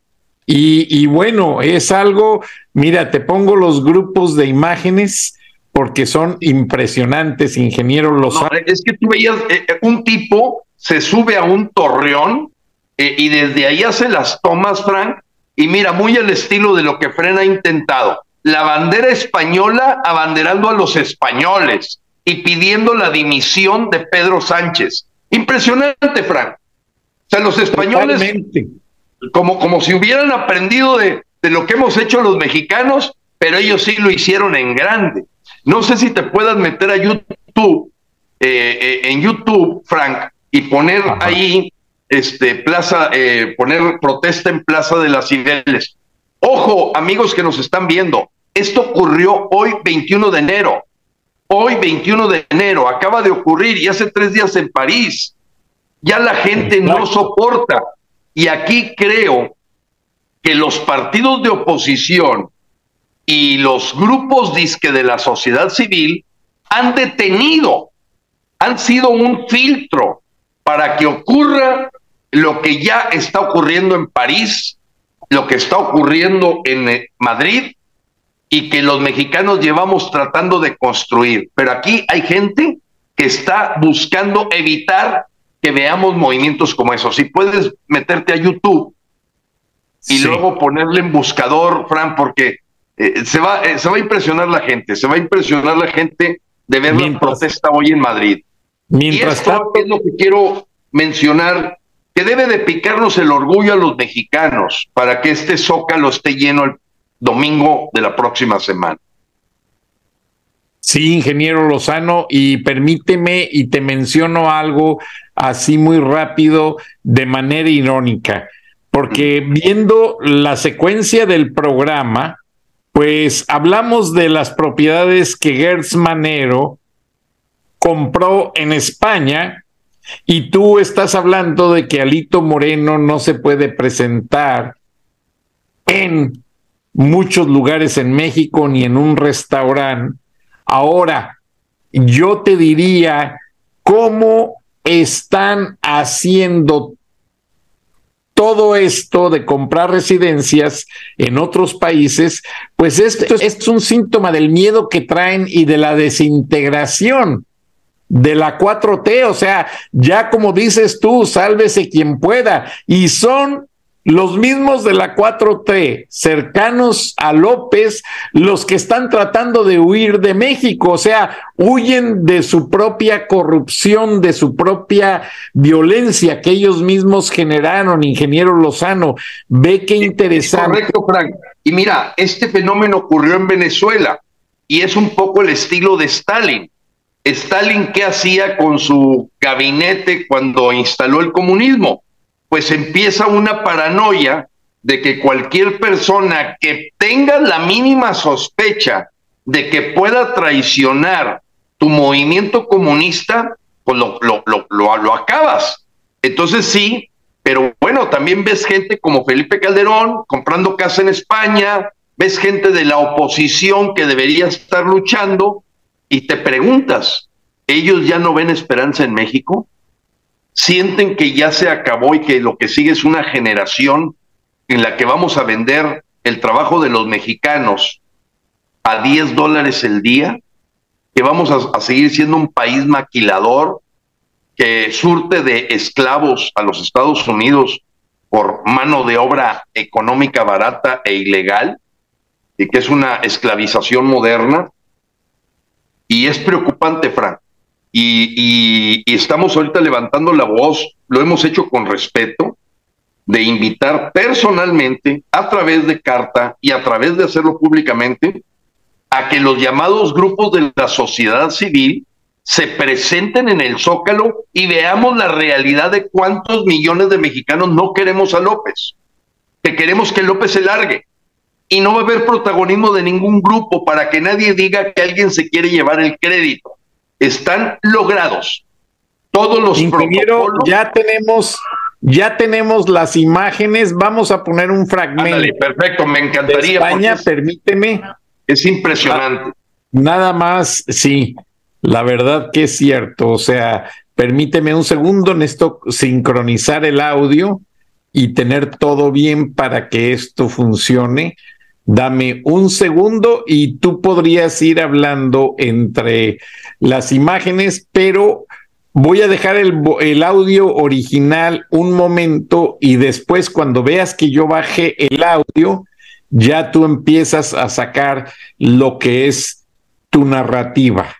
y, bueno, es algo, mira, te pongo los grupos de imágenes porque son impresionantes, ingeniero los Es que tú veías eh, eh, un tipo se sube a un torreón eh, y desde ahí hace las tomas, Frank, y mira, muy al estilo de lo que Fren ha intentado. La bandera española abanderando a los españoles y pidiendo la dimisión de Pedro Sánchez. Impresionante, Frank. O sea, los españoles como, como si hubieran aprendido de, de lo que hemos hecho los mexicanos, pero ellos sí lo hicieron en grande. No sé si te puedas meter a YouTube, eh, eh, en YouTube, Frank, y poner ahí, este, plaza, eh, poner protesta en Plaza de las Cibeles. Ojo, amigos que nos están viendo, esto ocurrió hoy 21 de enero. Hoy 21 de enero, acaba de ocurrir y hace tres días en París. ya la gente no soporta. Y aquí creo que los partidos de oposición y los grupos disque de la sociedad civil han detenido, han sido un filtro para que ocurra lo que ya está ocurriendo en París, lo que está ocurriendo en eh, Madrid y que los mexicanos llevamos tratando de construir. Pero aquí hay gente que está buscando evitar que veamos movimientos como esos. Si puedes meterte a YouTube y luego ponerle en buscador, Fran, porque eh, se, va, eh, se va a impresionar la gente, se va a impresionar la gente de ver la protesta hoy en Madrid. Mientras y esto es lo que quiero mencionar, que debe de picarnos el orgullo a los mexicanos para que este zócalo esté lleno el domingo de la próxima semana. Sí, ingeniero Lozano, y permíteme y te menciono algo así muy rápido de manera irónica, porque viendo la secuencia del programa, pues hablamos de las propiedades que Gertz Manero compró en España y tú estás hablando de que Alito Moreno no se puede presentar en muchos lugares en México ni en un restaurante Ahora, yo te diría cómo están haciendo todo esto de comprar residencias en otros países, pues esto es, un síntoma del miedo que traen y de la desintegración de la 4T, o sea, ya como dices tú, sálvese quien pueda, y son los mismos de la 4T, cercanos a López, los que están tratando de huir de México, o sea, huyen de su propia corrupción, de su propia violencia que ellos mismos generaron, ingeniero Lozano. Ve qué interesante. Correcto, Frank. Y mira, este fenómeno ocurrió en Venezuela y es un poco el estilo de Stalin. Stalin, ¿qué hacía con su gabinete cuando instaló el comunismo? Pues empieza una paranoia de que cualquier persona que tenga la mínima sospecha de que pueda traicionar tu movimiento comunista, pues lo, lo, lo, lo, acabas. Entonces sí, pero bueno, también ves gente como Felipe Calderón comprando casa en España, ves gente de la oposición que debería estar luchando y te preguntas, ¿ellos ya no ven esperanza en México? Sienten que ya se acabó y que lo que sigue es una generación en la que vamos a vender el trabajo de los mexicanos a 10 dólares el día, que vamos a, seguir siendo un país maquilador que surte de esclavos a los Estados Unidos por mano de obra económica barata e ilegal, y que es una esclavización moderna. Y es preocupante, Frank, y, estamos ahorita levantando la voz, lo hemos hecho con respeto, de invitar personalmente, a través de carta y a través de hacerlo públicamente, a que los llamados grupos de la sociedad civil se presenten en el Zócalo y veamos la realidad de cuántos millones de mexicanos no queremos a López, que queremos que López se largue. Y no va a haber protagonismo de ningún grupo para que nadie diga que alguien se quiere llevar el crédito están logrados. Todos los Ingeniero, ya tenemos ya tenemos las imágenes, vamos a poner un fragmento. perfecto, me encantaría. España, permíteme. Es impresionante. Nada más, sí, la verdad que es cierto. O sea, permíteme un segundo, necesito sincronizar el audio y tener todo bien para que esto funcione. Dame un segundo y tú podrías ir hablando entre las imágenes, pero voy a dejar el, audio original un momento y después cuando veas que yo baje el audio, ya tú empiezas a sacar lo que es tu narrativa.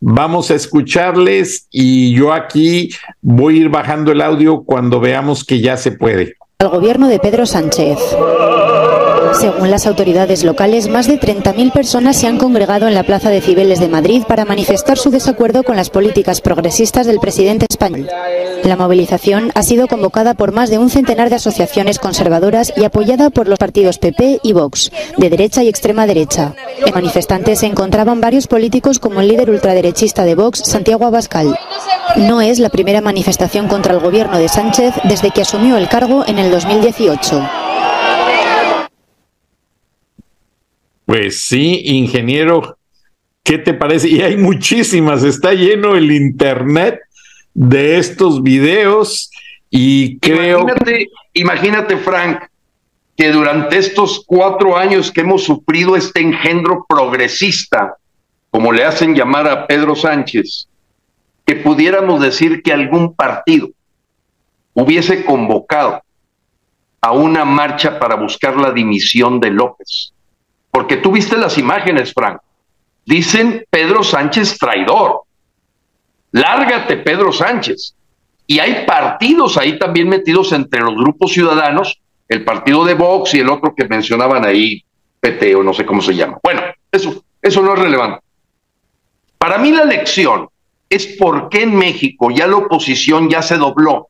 Vamos a escucharles y yo aquí voy a ir bajando el audio cuando veamos que ya se puede. El gobierno de Pedro Sánchez. Según las autoridades locales, más de 30.000 personas se han congregado en la Plaza de Cibeles de Madrid para manifestar su desacuerdo con las políticas progresistas del presidente español. La movilización ha sido convocada por más de un centenar de asociaciones conservadoras y apoyada por los partidos PP y Vox, de derecha y extrema derecha. En manifestantes se encontraban varios políticos como el líder ultraderechista de Vox, Santiago Abascal. No es la primera manifestación contra el gobierno de Sánchez desde que asumió el cargo en el 2018. Pues sí, ingeniero, ¿qué te parece? Y hay muchísimas, está lleno el internet de estos videos y creo... Imagínate, imagínate Frank, que durante estos cuatro años que hemos sufrido este engendro progresista, como le hacen llamar a Pedro Sánchez, que pudiéramos decir que algún partido hubiese convocado a una marcha para buscar la dimisión de López. Porque tú viste las imágenes, Frank. Dicen Pedro Sánchez traidor. Lárgate, Pedro Sánchez. Y hay partidos ahí también metidos entre los grupos ciudadanos, el partido de Vox y el otro que mencionaban ahí, PT o no sé cómo se llama. Bueno, eso, eso no es relevante. Para mí la lección es por qué en México ya la oposición ya se dobló,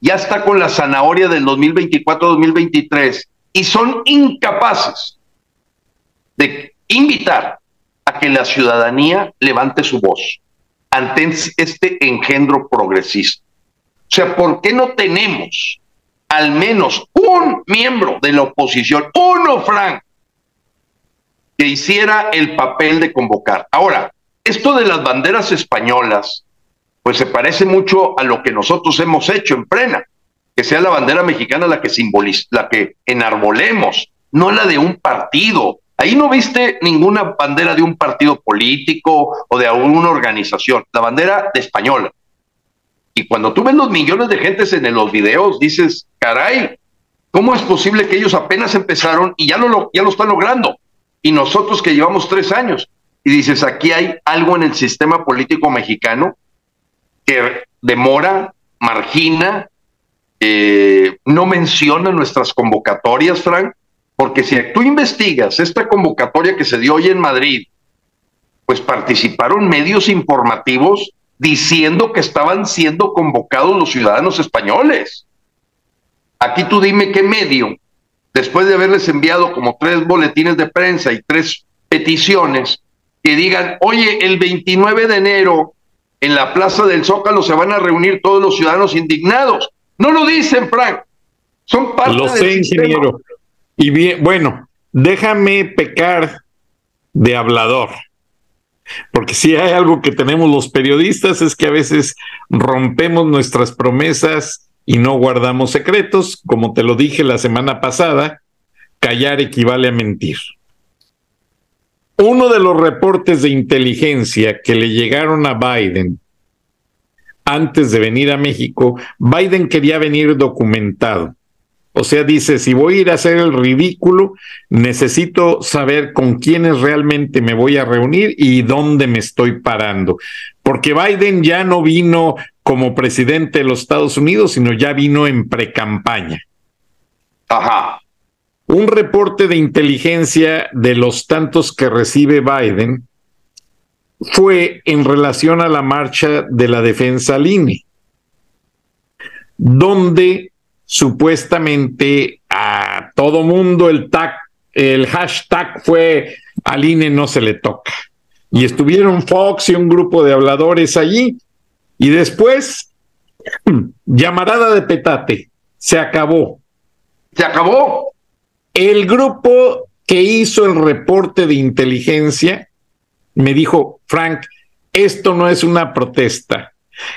ya está con la zanahoria del 2024-2023 y son incapaces de invitar a que la ciudadanía levante su voz ante este engendro progresista. O sea, ¿por qué no tenemos al menos un miembro de la oposición, uno, Frank, que hiciera el papel de convocar? Ahora, esto de las banderas españolas, pues se parece mucho a lo que nosotros hemos hecho en Frena, que sea la bandera mexicana la que simboliza, la que enarbolemos, no la de un partido, Ahí no viste ninguna bandera de un partido político o de alguna organización, la bandera de española. Y cuando tú ves los millones de gentes en los videos, dices, caray, ¿cómo es posible que ellos apenas empezaron y ya lo, están logrando? Y nosotros que llevamos tres años. Y dices, aquí hay algo en el sistema político mexicano que demora, margina, eh, no menciona nuestras convocatorias, Frank, porque si tú investigas esta convocatoria que se dio hoy en Madrid, pues participaron medios informativos diciendo que estaban siendo convocados los ciudadanos españoles. Aquí tú dime qué medio, después de haberles enviado como tres boletines de prensa y tres peticiones, que digan, oye, el 29 de enero en la Plaza del Zócalo se van a reunir todos los ciudadanos indignados. No lo dicen, Frank. Son parte lo sé, ingeniero. Y bien, bueno, déjame pecar de hablador. Porque si hay algo que tenemos los periodistas es que a veces rompemos nuestras promesas y no guardamos secretos. Como te lo dije la semana pasada, callar equivale a mentir. Uno de los reportes de inteligencia que le llegaron a Biden antes de venir a México, Biden quería venir documentado. O sea, dice, si voy a ir a hacer el ridículo, necesito saber con quiénes realmente me voy a reunir y dónde me estoy parando. Porque Biden ya no vino como presidente de los Estados Unidos, sino ya vino en precampaña. Ajá. Un reporte de inteligencia de los tantos que recibe Biden fue en relación a la marcha de la defensa al INE, donde supuestamente a todo mundo el tag, el hashtag fue al INE no se le toca. Y estuvieron Fox y un grupo de habladores allí. Y después, (clears throat) llamarada de petate, se acabó. Se acabó. El grupo que hizo el reporte de inteligencia me dijo, Frank, esto no es una protesta,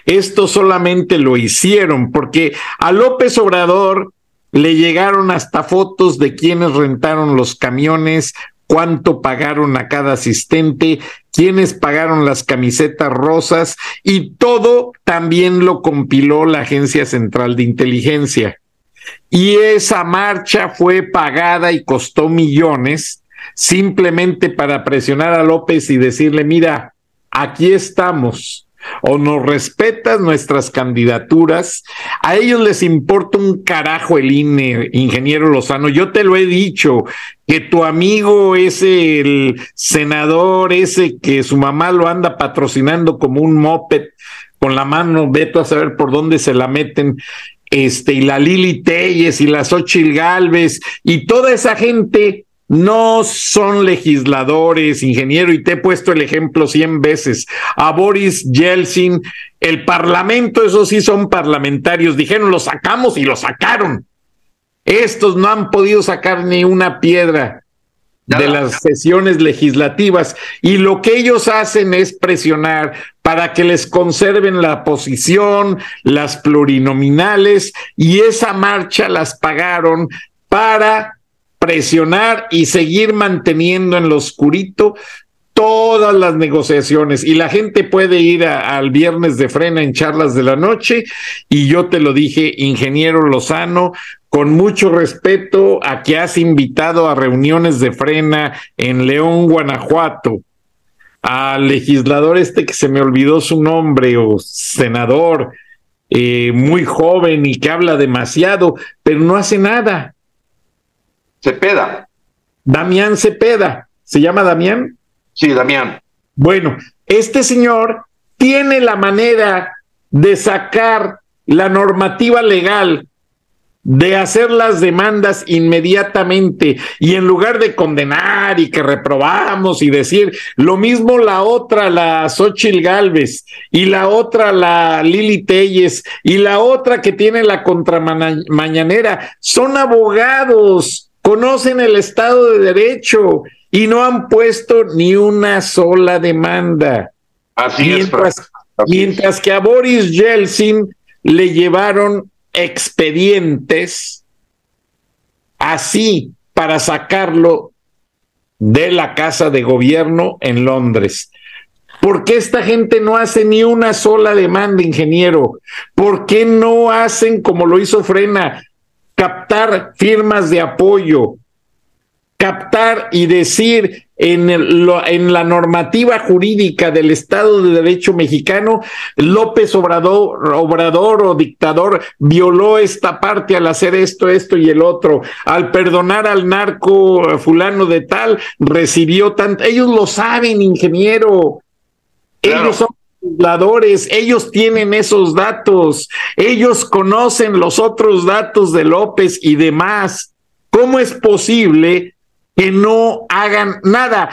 esto solamente lo hicieron porque a López Obrador le llegaron hasta fotos de quienes rentaron los camiones, cuánto pagaron a cada asistente, quiénes pagaron las camisetas rosas y todo también lo compiló la Agencia Central de Inteligencia. Y esa marcha fue pagada y costó millones simplemente para presionar a López y decirle, mira, aquí estamos, o nos respetas nuestras candidaturas, a ellos les importa un carajo el INE, ingeniero Lozano. Yo te lo he dicho, que tu amigo es el senador ese que su mamá lo anda patrocinando como un moped con la mano, veto a saber por dónde se la meten, este, y la Lili Telles y la Xochil Galvez y toda esa gente no son legisladores, ingeniero, y te he puesto el ejemplo cien veces. A Boris Yeltsin, el parlamento, esos sí son parlamentarios, dijeron, lo sacamos y lo sacaron. Estos no han podido sacar ni una piedra de las sesiones legislativas y lo que ellos hacen es presionar para que les conserven la posición, las plurinominales y esa marcha las pagaron para presionar y seguir manteniendo en lo oscurito todas las negociaciones. Y la gente puede ir al viernes de frena en charlas de la noche. Y yo te lo dije, ingeniero Lozano, con mucho respeto a que has invitado a reuniones de frena en León, Guanajuato, al legislador este que se me olvidó su nombre o senador, eh, muy joven y que habla demasiado, pero no hace nada. Cepeda. Damián Cepeda. ¿Se llama Damián? Sí, Damián. Bueno, este señor tiene la manera de sacar la normativa legal de hacer las demandas inmediatamente y en lugar de condenar y que reprobamos y decir lo mismo la otra, la Xochil Galvez y la otra, la Lili Telles y la otra que tiene la contramañanera, son abogados, conocen el Estado de Derecho y no han puesto ni una sola demanda. Así mientras, es. mientras que a Boris Yeltsin le llevaron expedientes así para sacarlo de la casa de gobierno en Londres. ¿Por qué esta gente no hace ni una sola demanda, ingeniero? ¿Por qué no hacen como lo hizo Frena? Captar firmas de apoyo, captar y decir en, en, la normativa jurídica del Estado de Derecho mexicano, López Obrador, Obrador o dictador violó esta parte al hacer esto, esto y el otro. Al perdonar al narco fulano de tal, recibió tanto. Ellos lo saben, ingeniero. Ellos son ellos tienen esos datos, ellos conocen los otros datos de López y demás. ¿Cómo es posible que no hagan nada?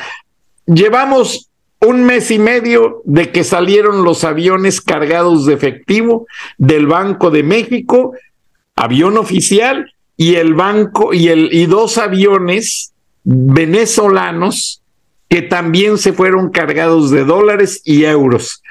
Llevamos un mes y medio de que salieron los aviones cargados de efectivo del Banco de México, avión oficial, y el banco y el y dos aviones venezolanos que también se fueron cargados de dólares y euros.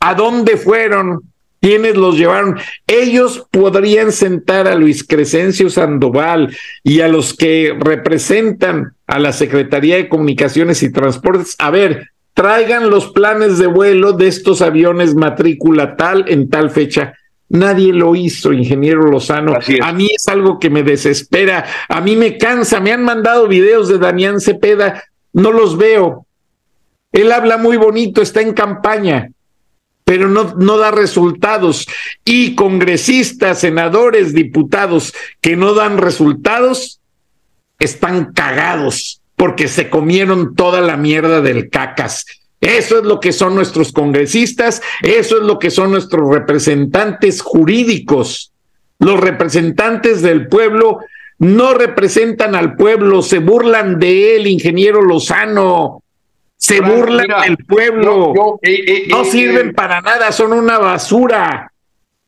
¿A dónde fueron? ¿Quiénes los llevaron? Ellos podrían sentar a Luis Crescencio Sandoval y a los que representan a la Secretaría de Comunicaciones y Transportes. A ver, traigan los planes de vuelo de estos aviones matrícula tal en tal fecha. Nadie lo hizo, ingeniero Lozano. A mí es algo que me desespera, a mí me cansa. Me han mandado videos de Damián Cepeda no los veo. Él habla muy bonito, está en campaña, pero no, no da resultados. Y congresistas, senadores, diputados que no dan resultados, están cagados porque se comieron toda la mierda del cacas. Eso es lo que son nuestros congresistas, eso es lo que son nuestros representantes jurídicos. Los representantes del pueblo no representan al pueblo, se burlan de él, ingeniero Lozano, se burlan del pueblo, no, eh, eh, eh, sirven para nada, son una basura.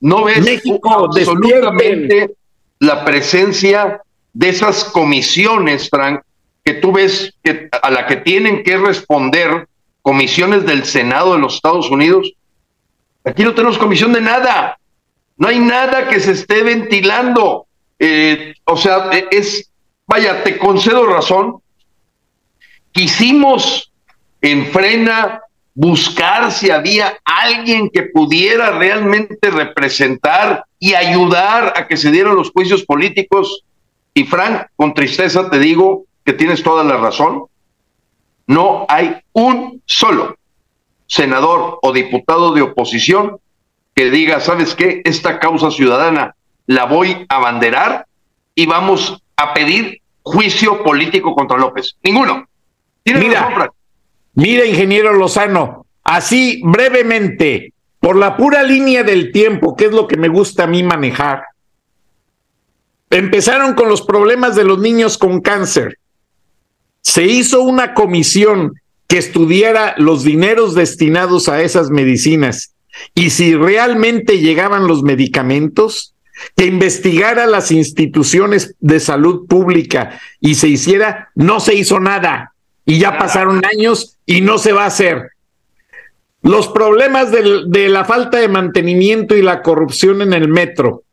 No ves México, absolutamente la presencia de esas comisiones, Frank, que tú ves que a la que tienen que responder comisiones del Senado de los Estados Unidos. Aquí no tenemos comisión de nada. No hay nada que se esté ventilando. Eh, o sea, e, es, vaya, te concedo razón. Quisimos en frena buscar si había alguien que pudiera realmente representar y ayudar a que se dieran los juicios políticos. Y Frank, con tristeza te digo que tienes toda la razón. No hay un solo senador o diputado de oposición que diga, ¿sabes qué? Esta causa ciudadana la voy a abanderar y vamos a pedir juicio político contra López. Ninguno. Mira, mira, ingeniero Lozano, así brevemente, por la pura línea del tiempo, que es lo que me gusta a mí manejar. Empezaron con los problemas de los niños con cáncer. Se hizo una comisión que estudiara los dineros destinados a esas medicinas y si realmente llegaban los medicamentos, que investigara las instituciones de salud pública y se hiciera, no se hizo nada. Y ya pasaron años y no se va a hacer. Los problemas de la falta de mantenimiento y la corrupción en el metro.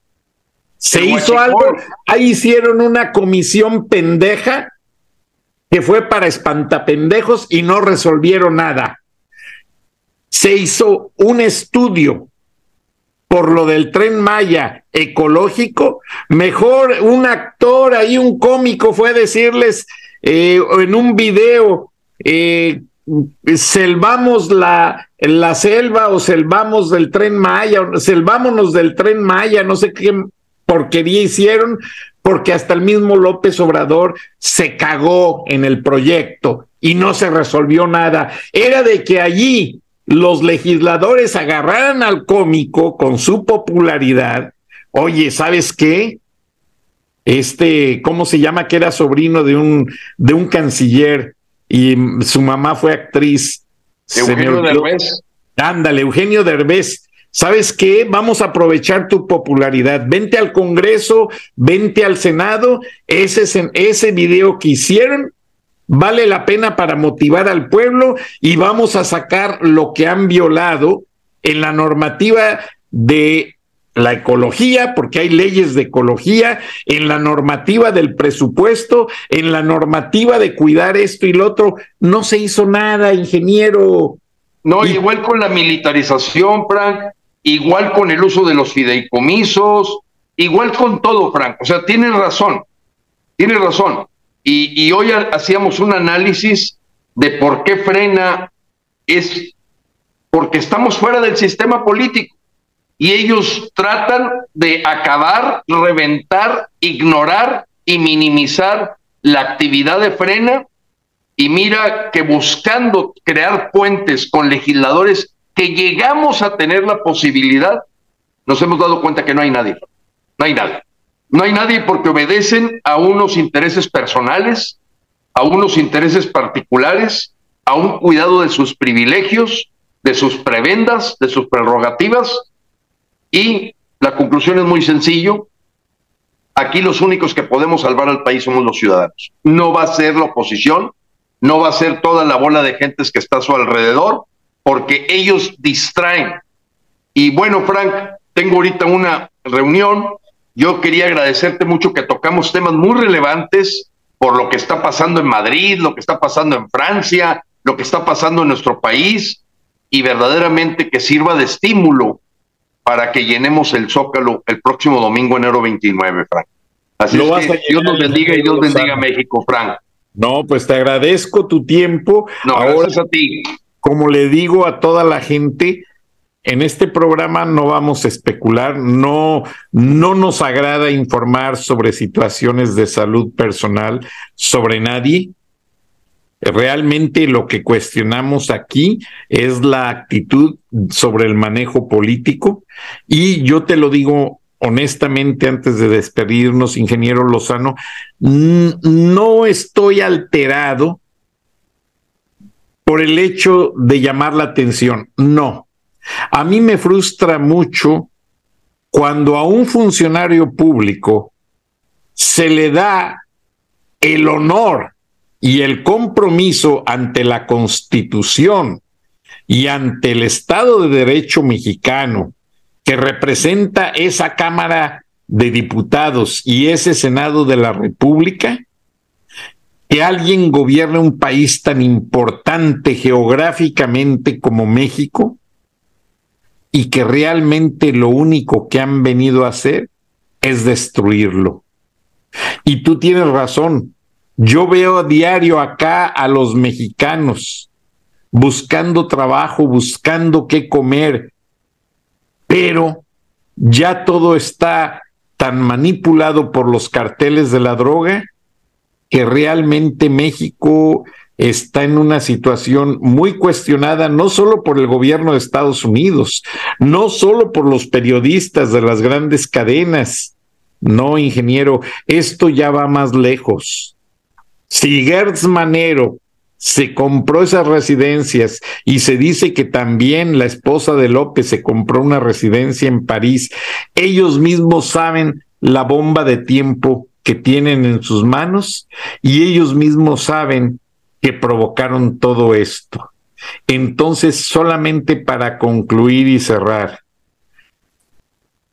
Se hizo algo, ahí hicieron una comisión pendeja que fue para espantapendejos y no resolvieron nada. Se hizo un estudio por lo del tren Maya ecológico, mejor un actor ahí, un cómico fue decirles eh, en un video, eh, selvamos la, la selva o selvamos del tren Maya, selvámonos del tren Maya, no sé qué porquería hicieron, porque hasta el mismo López Obrador se cagó en el proyecto y no se resolvió nada. Era de que allí los legisladores agarraran al cómico con su popularidad. Oye, ¿sabes qué? Este, ¿cómo se llama? Que era sobrino de un, de un canciller y su mamá fue actriz. Eugenio Derbez. Ándale, Eugenio Derbez. ¿Sabes qué? Vamos a aprovechar tu popularidad. Vente al Congreso, vente al Senado. Ese, ese video que hicieron vale la pena para motivar al pueblo y vamos a sacar lo que han violado en la normativa de la ecología, porque hay leyes de ecología, en la normativa del presupuesto, en la normativa de cuidar esto y lo otro. No se hizo nada, ingeniero. No, igual con la militarización, Frank, igual con el uso de los fideicomisos, igual con todo, Frank. O sea, tienes razón, tienes razón. Y, hoy hacíamos un análisis de por qué frena, es porque estamos fuera del sistema político y ellos tratan de acabar, reventar, ignorar y minimizar la actividad de frena y mira que buscando crear puentes con legisladores que llegamos a tener la posibilidad, nos hemos dado cuenta que no hay nadie, no hay nadie. No hay nadie porque obedecen a unos intereses personales, a unos intereses particulares, a un cuidado de sus privilegios, de sus prebendas, de sus prerrogativas. Y la conclusión es muy sencillo. Aquí los únicos que podemos salvar al país somos los ciudadanos. No va a ser la oposición, no va a ser toda la bola de gentes que está a su alrededor, porque ellos distraen. Y bueno, Frank, tengo ahorita una reunión yo quería agradecerte mucho que tocamos temas muy relevantes por lo que está pasando en Madrid, lo que está pasando en Francia, lo que está pasando en nuestro país y verdaderamente que sirva de estímulo para que llenemos el Zócalo el próximo domingo, enero 29, Frank. Así es que Dios nos bendiga y Dios bendiga a México, Frank. No, pues te agradezco tu tiempo. No, Ahora, a ti. Como le digo a toda la gente, en este programa no vamos a especular, no, no nos agrada informar sobre situaciones de salud personal sobre nadie. Realmente lo que cuestionamos aquí es la actitud sobre el manejo político. Y yo te lo digo honestamente antes de despedirnos, ingeniero Lozano, no estoy alterado por el hecho de llamar la atención, no. A mí me frustra mucho cuando a un funcionario público se le da el honor y el compromiso ante la Constitución y ante el Estado de Derecho mexicano que representa esa Cámara de Diputados y ese Senado de la República, que alguien gobierne un país tan importante geográficamente como México, y que realmente lo único que han venido a hacer es destruirlo. Y tú tienes razón. Yo veo a diario acá a los mexicanos buscando trabajo, buscando qué comer, pero ya todo está tan manipulado por los carteles de la droga que realmente México está en una situación muy cuestionada, no solo por el gobierno de Estados Unidos, no solo por los periodistas de las grandes cadenas. No, ingeniero, esto ya va más lejos. Si Gertz Manero se compró esas residencias y se dice que también la esposa de López se compró una residencia en París, ellos mismos saben la bomba de tiempo que tienen en sus manos y ellos mismos saben que provocaron todo esto. Entonces, solamente para concluir y cerrar,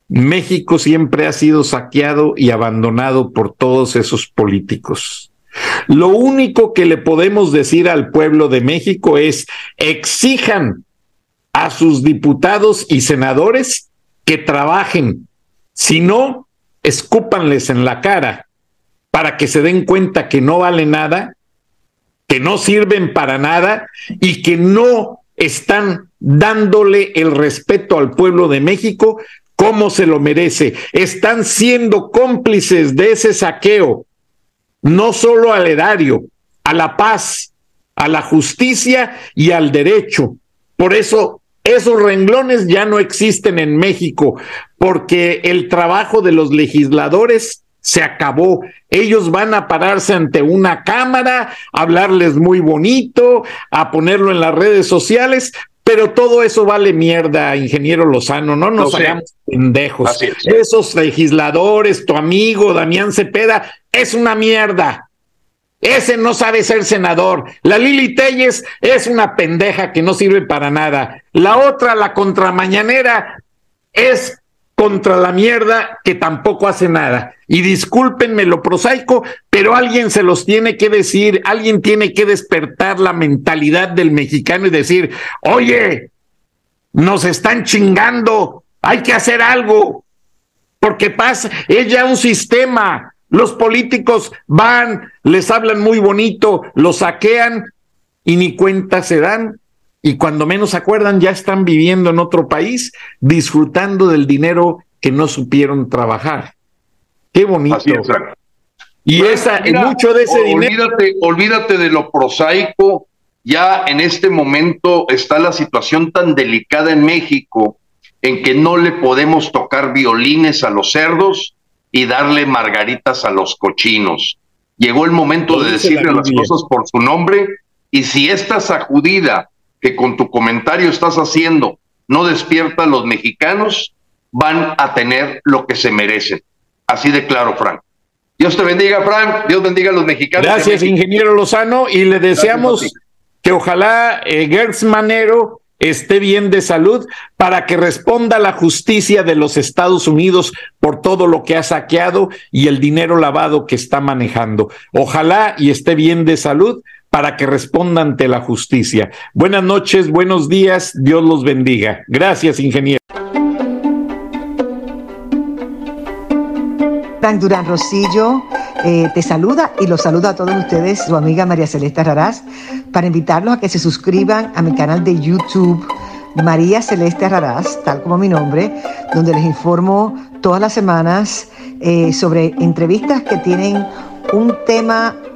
México siempre ha sido saqueado y abandonado por todos esos políticos. Lo único que le podemos decir al pueblo de México es exijan a sus diputados y senadores que trabajen. Si no, escúpanles en la cara para que se den cuenta que no vale nada, que no sirven para nada y que no están dándole el respeto al pueblo de México como se lo merece. Están siendo cómplices de ese saqueo no solo al erario, a la paz, a la justicia y al derecho. Por eso esos renglones ya no existen en México, porque el trabajo de los legisladores se acabó. Ellos van a pararse ante una cámara, hablarles muy bonito, a ponerlo en las redes sociales, pero todo eso vale mierda, ingeniero Lozano, no nos hagamos pendejos. Esos legisladores, tu amigo Damián Cepeda, es una mierda. Ese no sabe ser senador. La Lili Telles es una pendeja que no sirve para nada. La otra, la contramañanera, es contra la mierda que tampoco hace nada. Y discúlpenme lo prosaico, pero alguien se los tiene que decir, alguien tiene que despertar la mentalidad del mexicano y decir, oye, nos están chingando, hay que hacer algo, porque pasa, es ya un sistema. Los políticos van, les hablan muy bonito, los saquean y ni cuenta se dan y cuando menos acuerdan ya están viviendo en otro país disfrutando del dinero que no supieron trabajar. Qué bonito. y esa, mucho de ese dinero. Olvídate, olvídate de lo prosaico. Ya en este momento está la situación tan delicada en México en que no le podemos tocar violines a los cerdos y darle margaritas a los cochinos. Llegó el momento de decirle las cosas por su nombre y si esta sacudida que con tu comentario estás haciendo no despierta a los mexicanos, van a tener lo que se merecen. Así de claro, Frank. Dios te bendiga, Frank. Dios bendiga a los mexicanos. Gracias, ingeniero Lozano. Y le deseamos que ojalá eh, Gertz Manero esté bien de salud para que responda la justicia de los Estados Unidos por todo lo que ha saqueado y el dinero lavado que está manejando. Ojalá y esté bien de salud para que responda ante la justicia. Buenas noches, buenos días, Dios los bendiga. Gracias, ingeniero. Frank Durán Rosillo eh, te saluda y los saluda a todos ustedes, su amiga María Celeste Raraz, para invitarlos a que se suscriban a mi canal de YouTube María Celeste Raraz, tal como mi nombre, donde les informo todas las semanas eh, sobre entrevistas que tienen un tema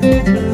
thank you.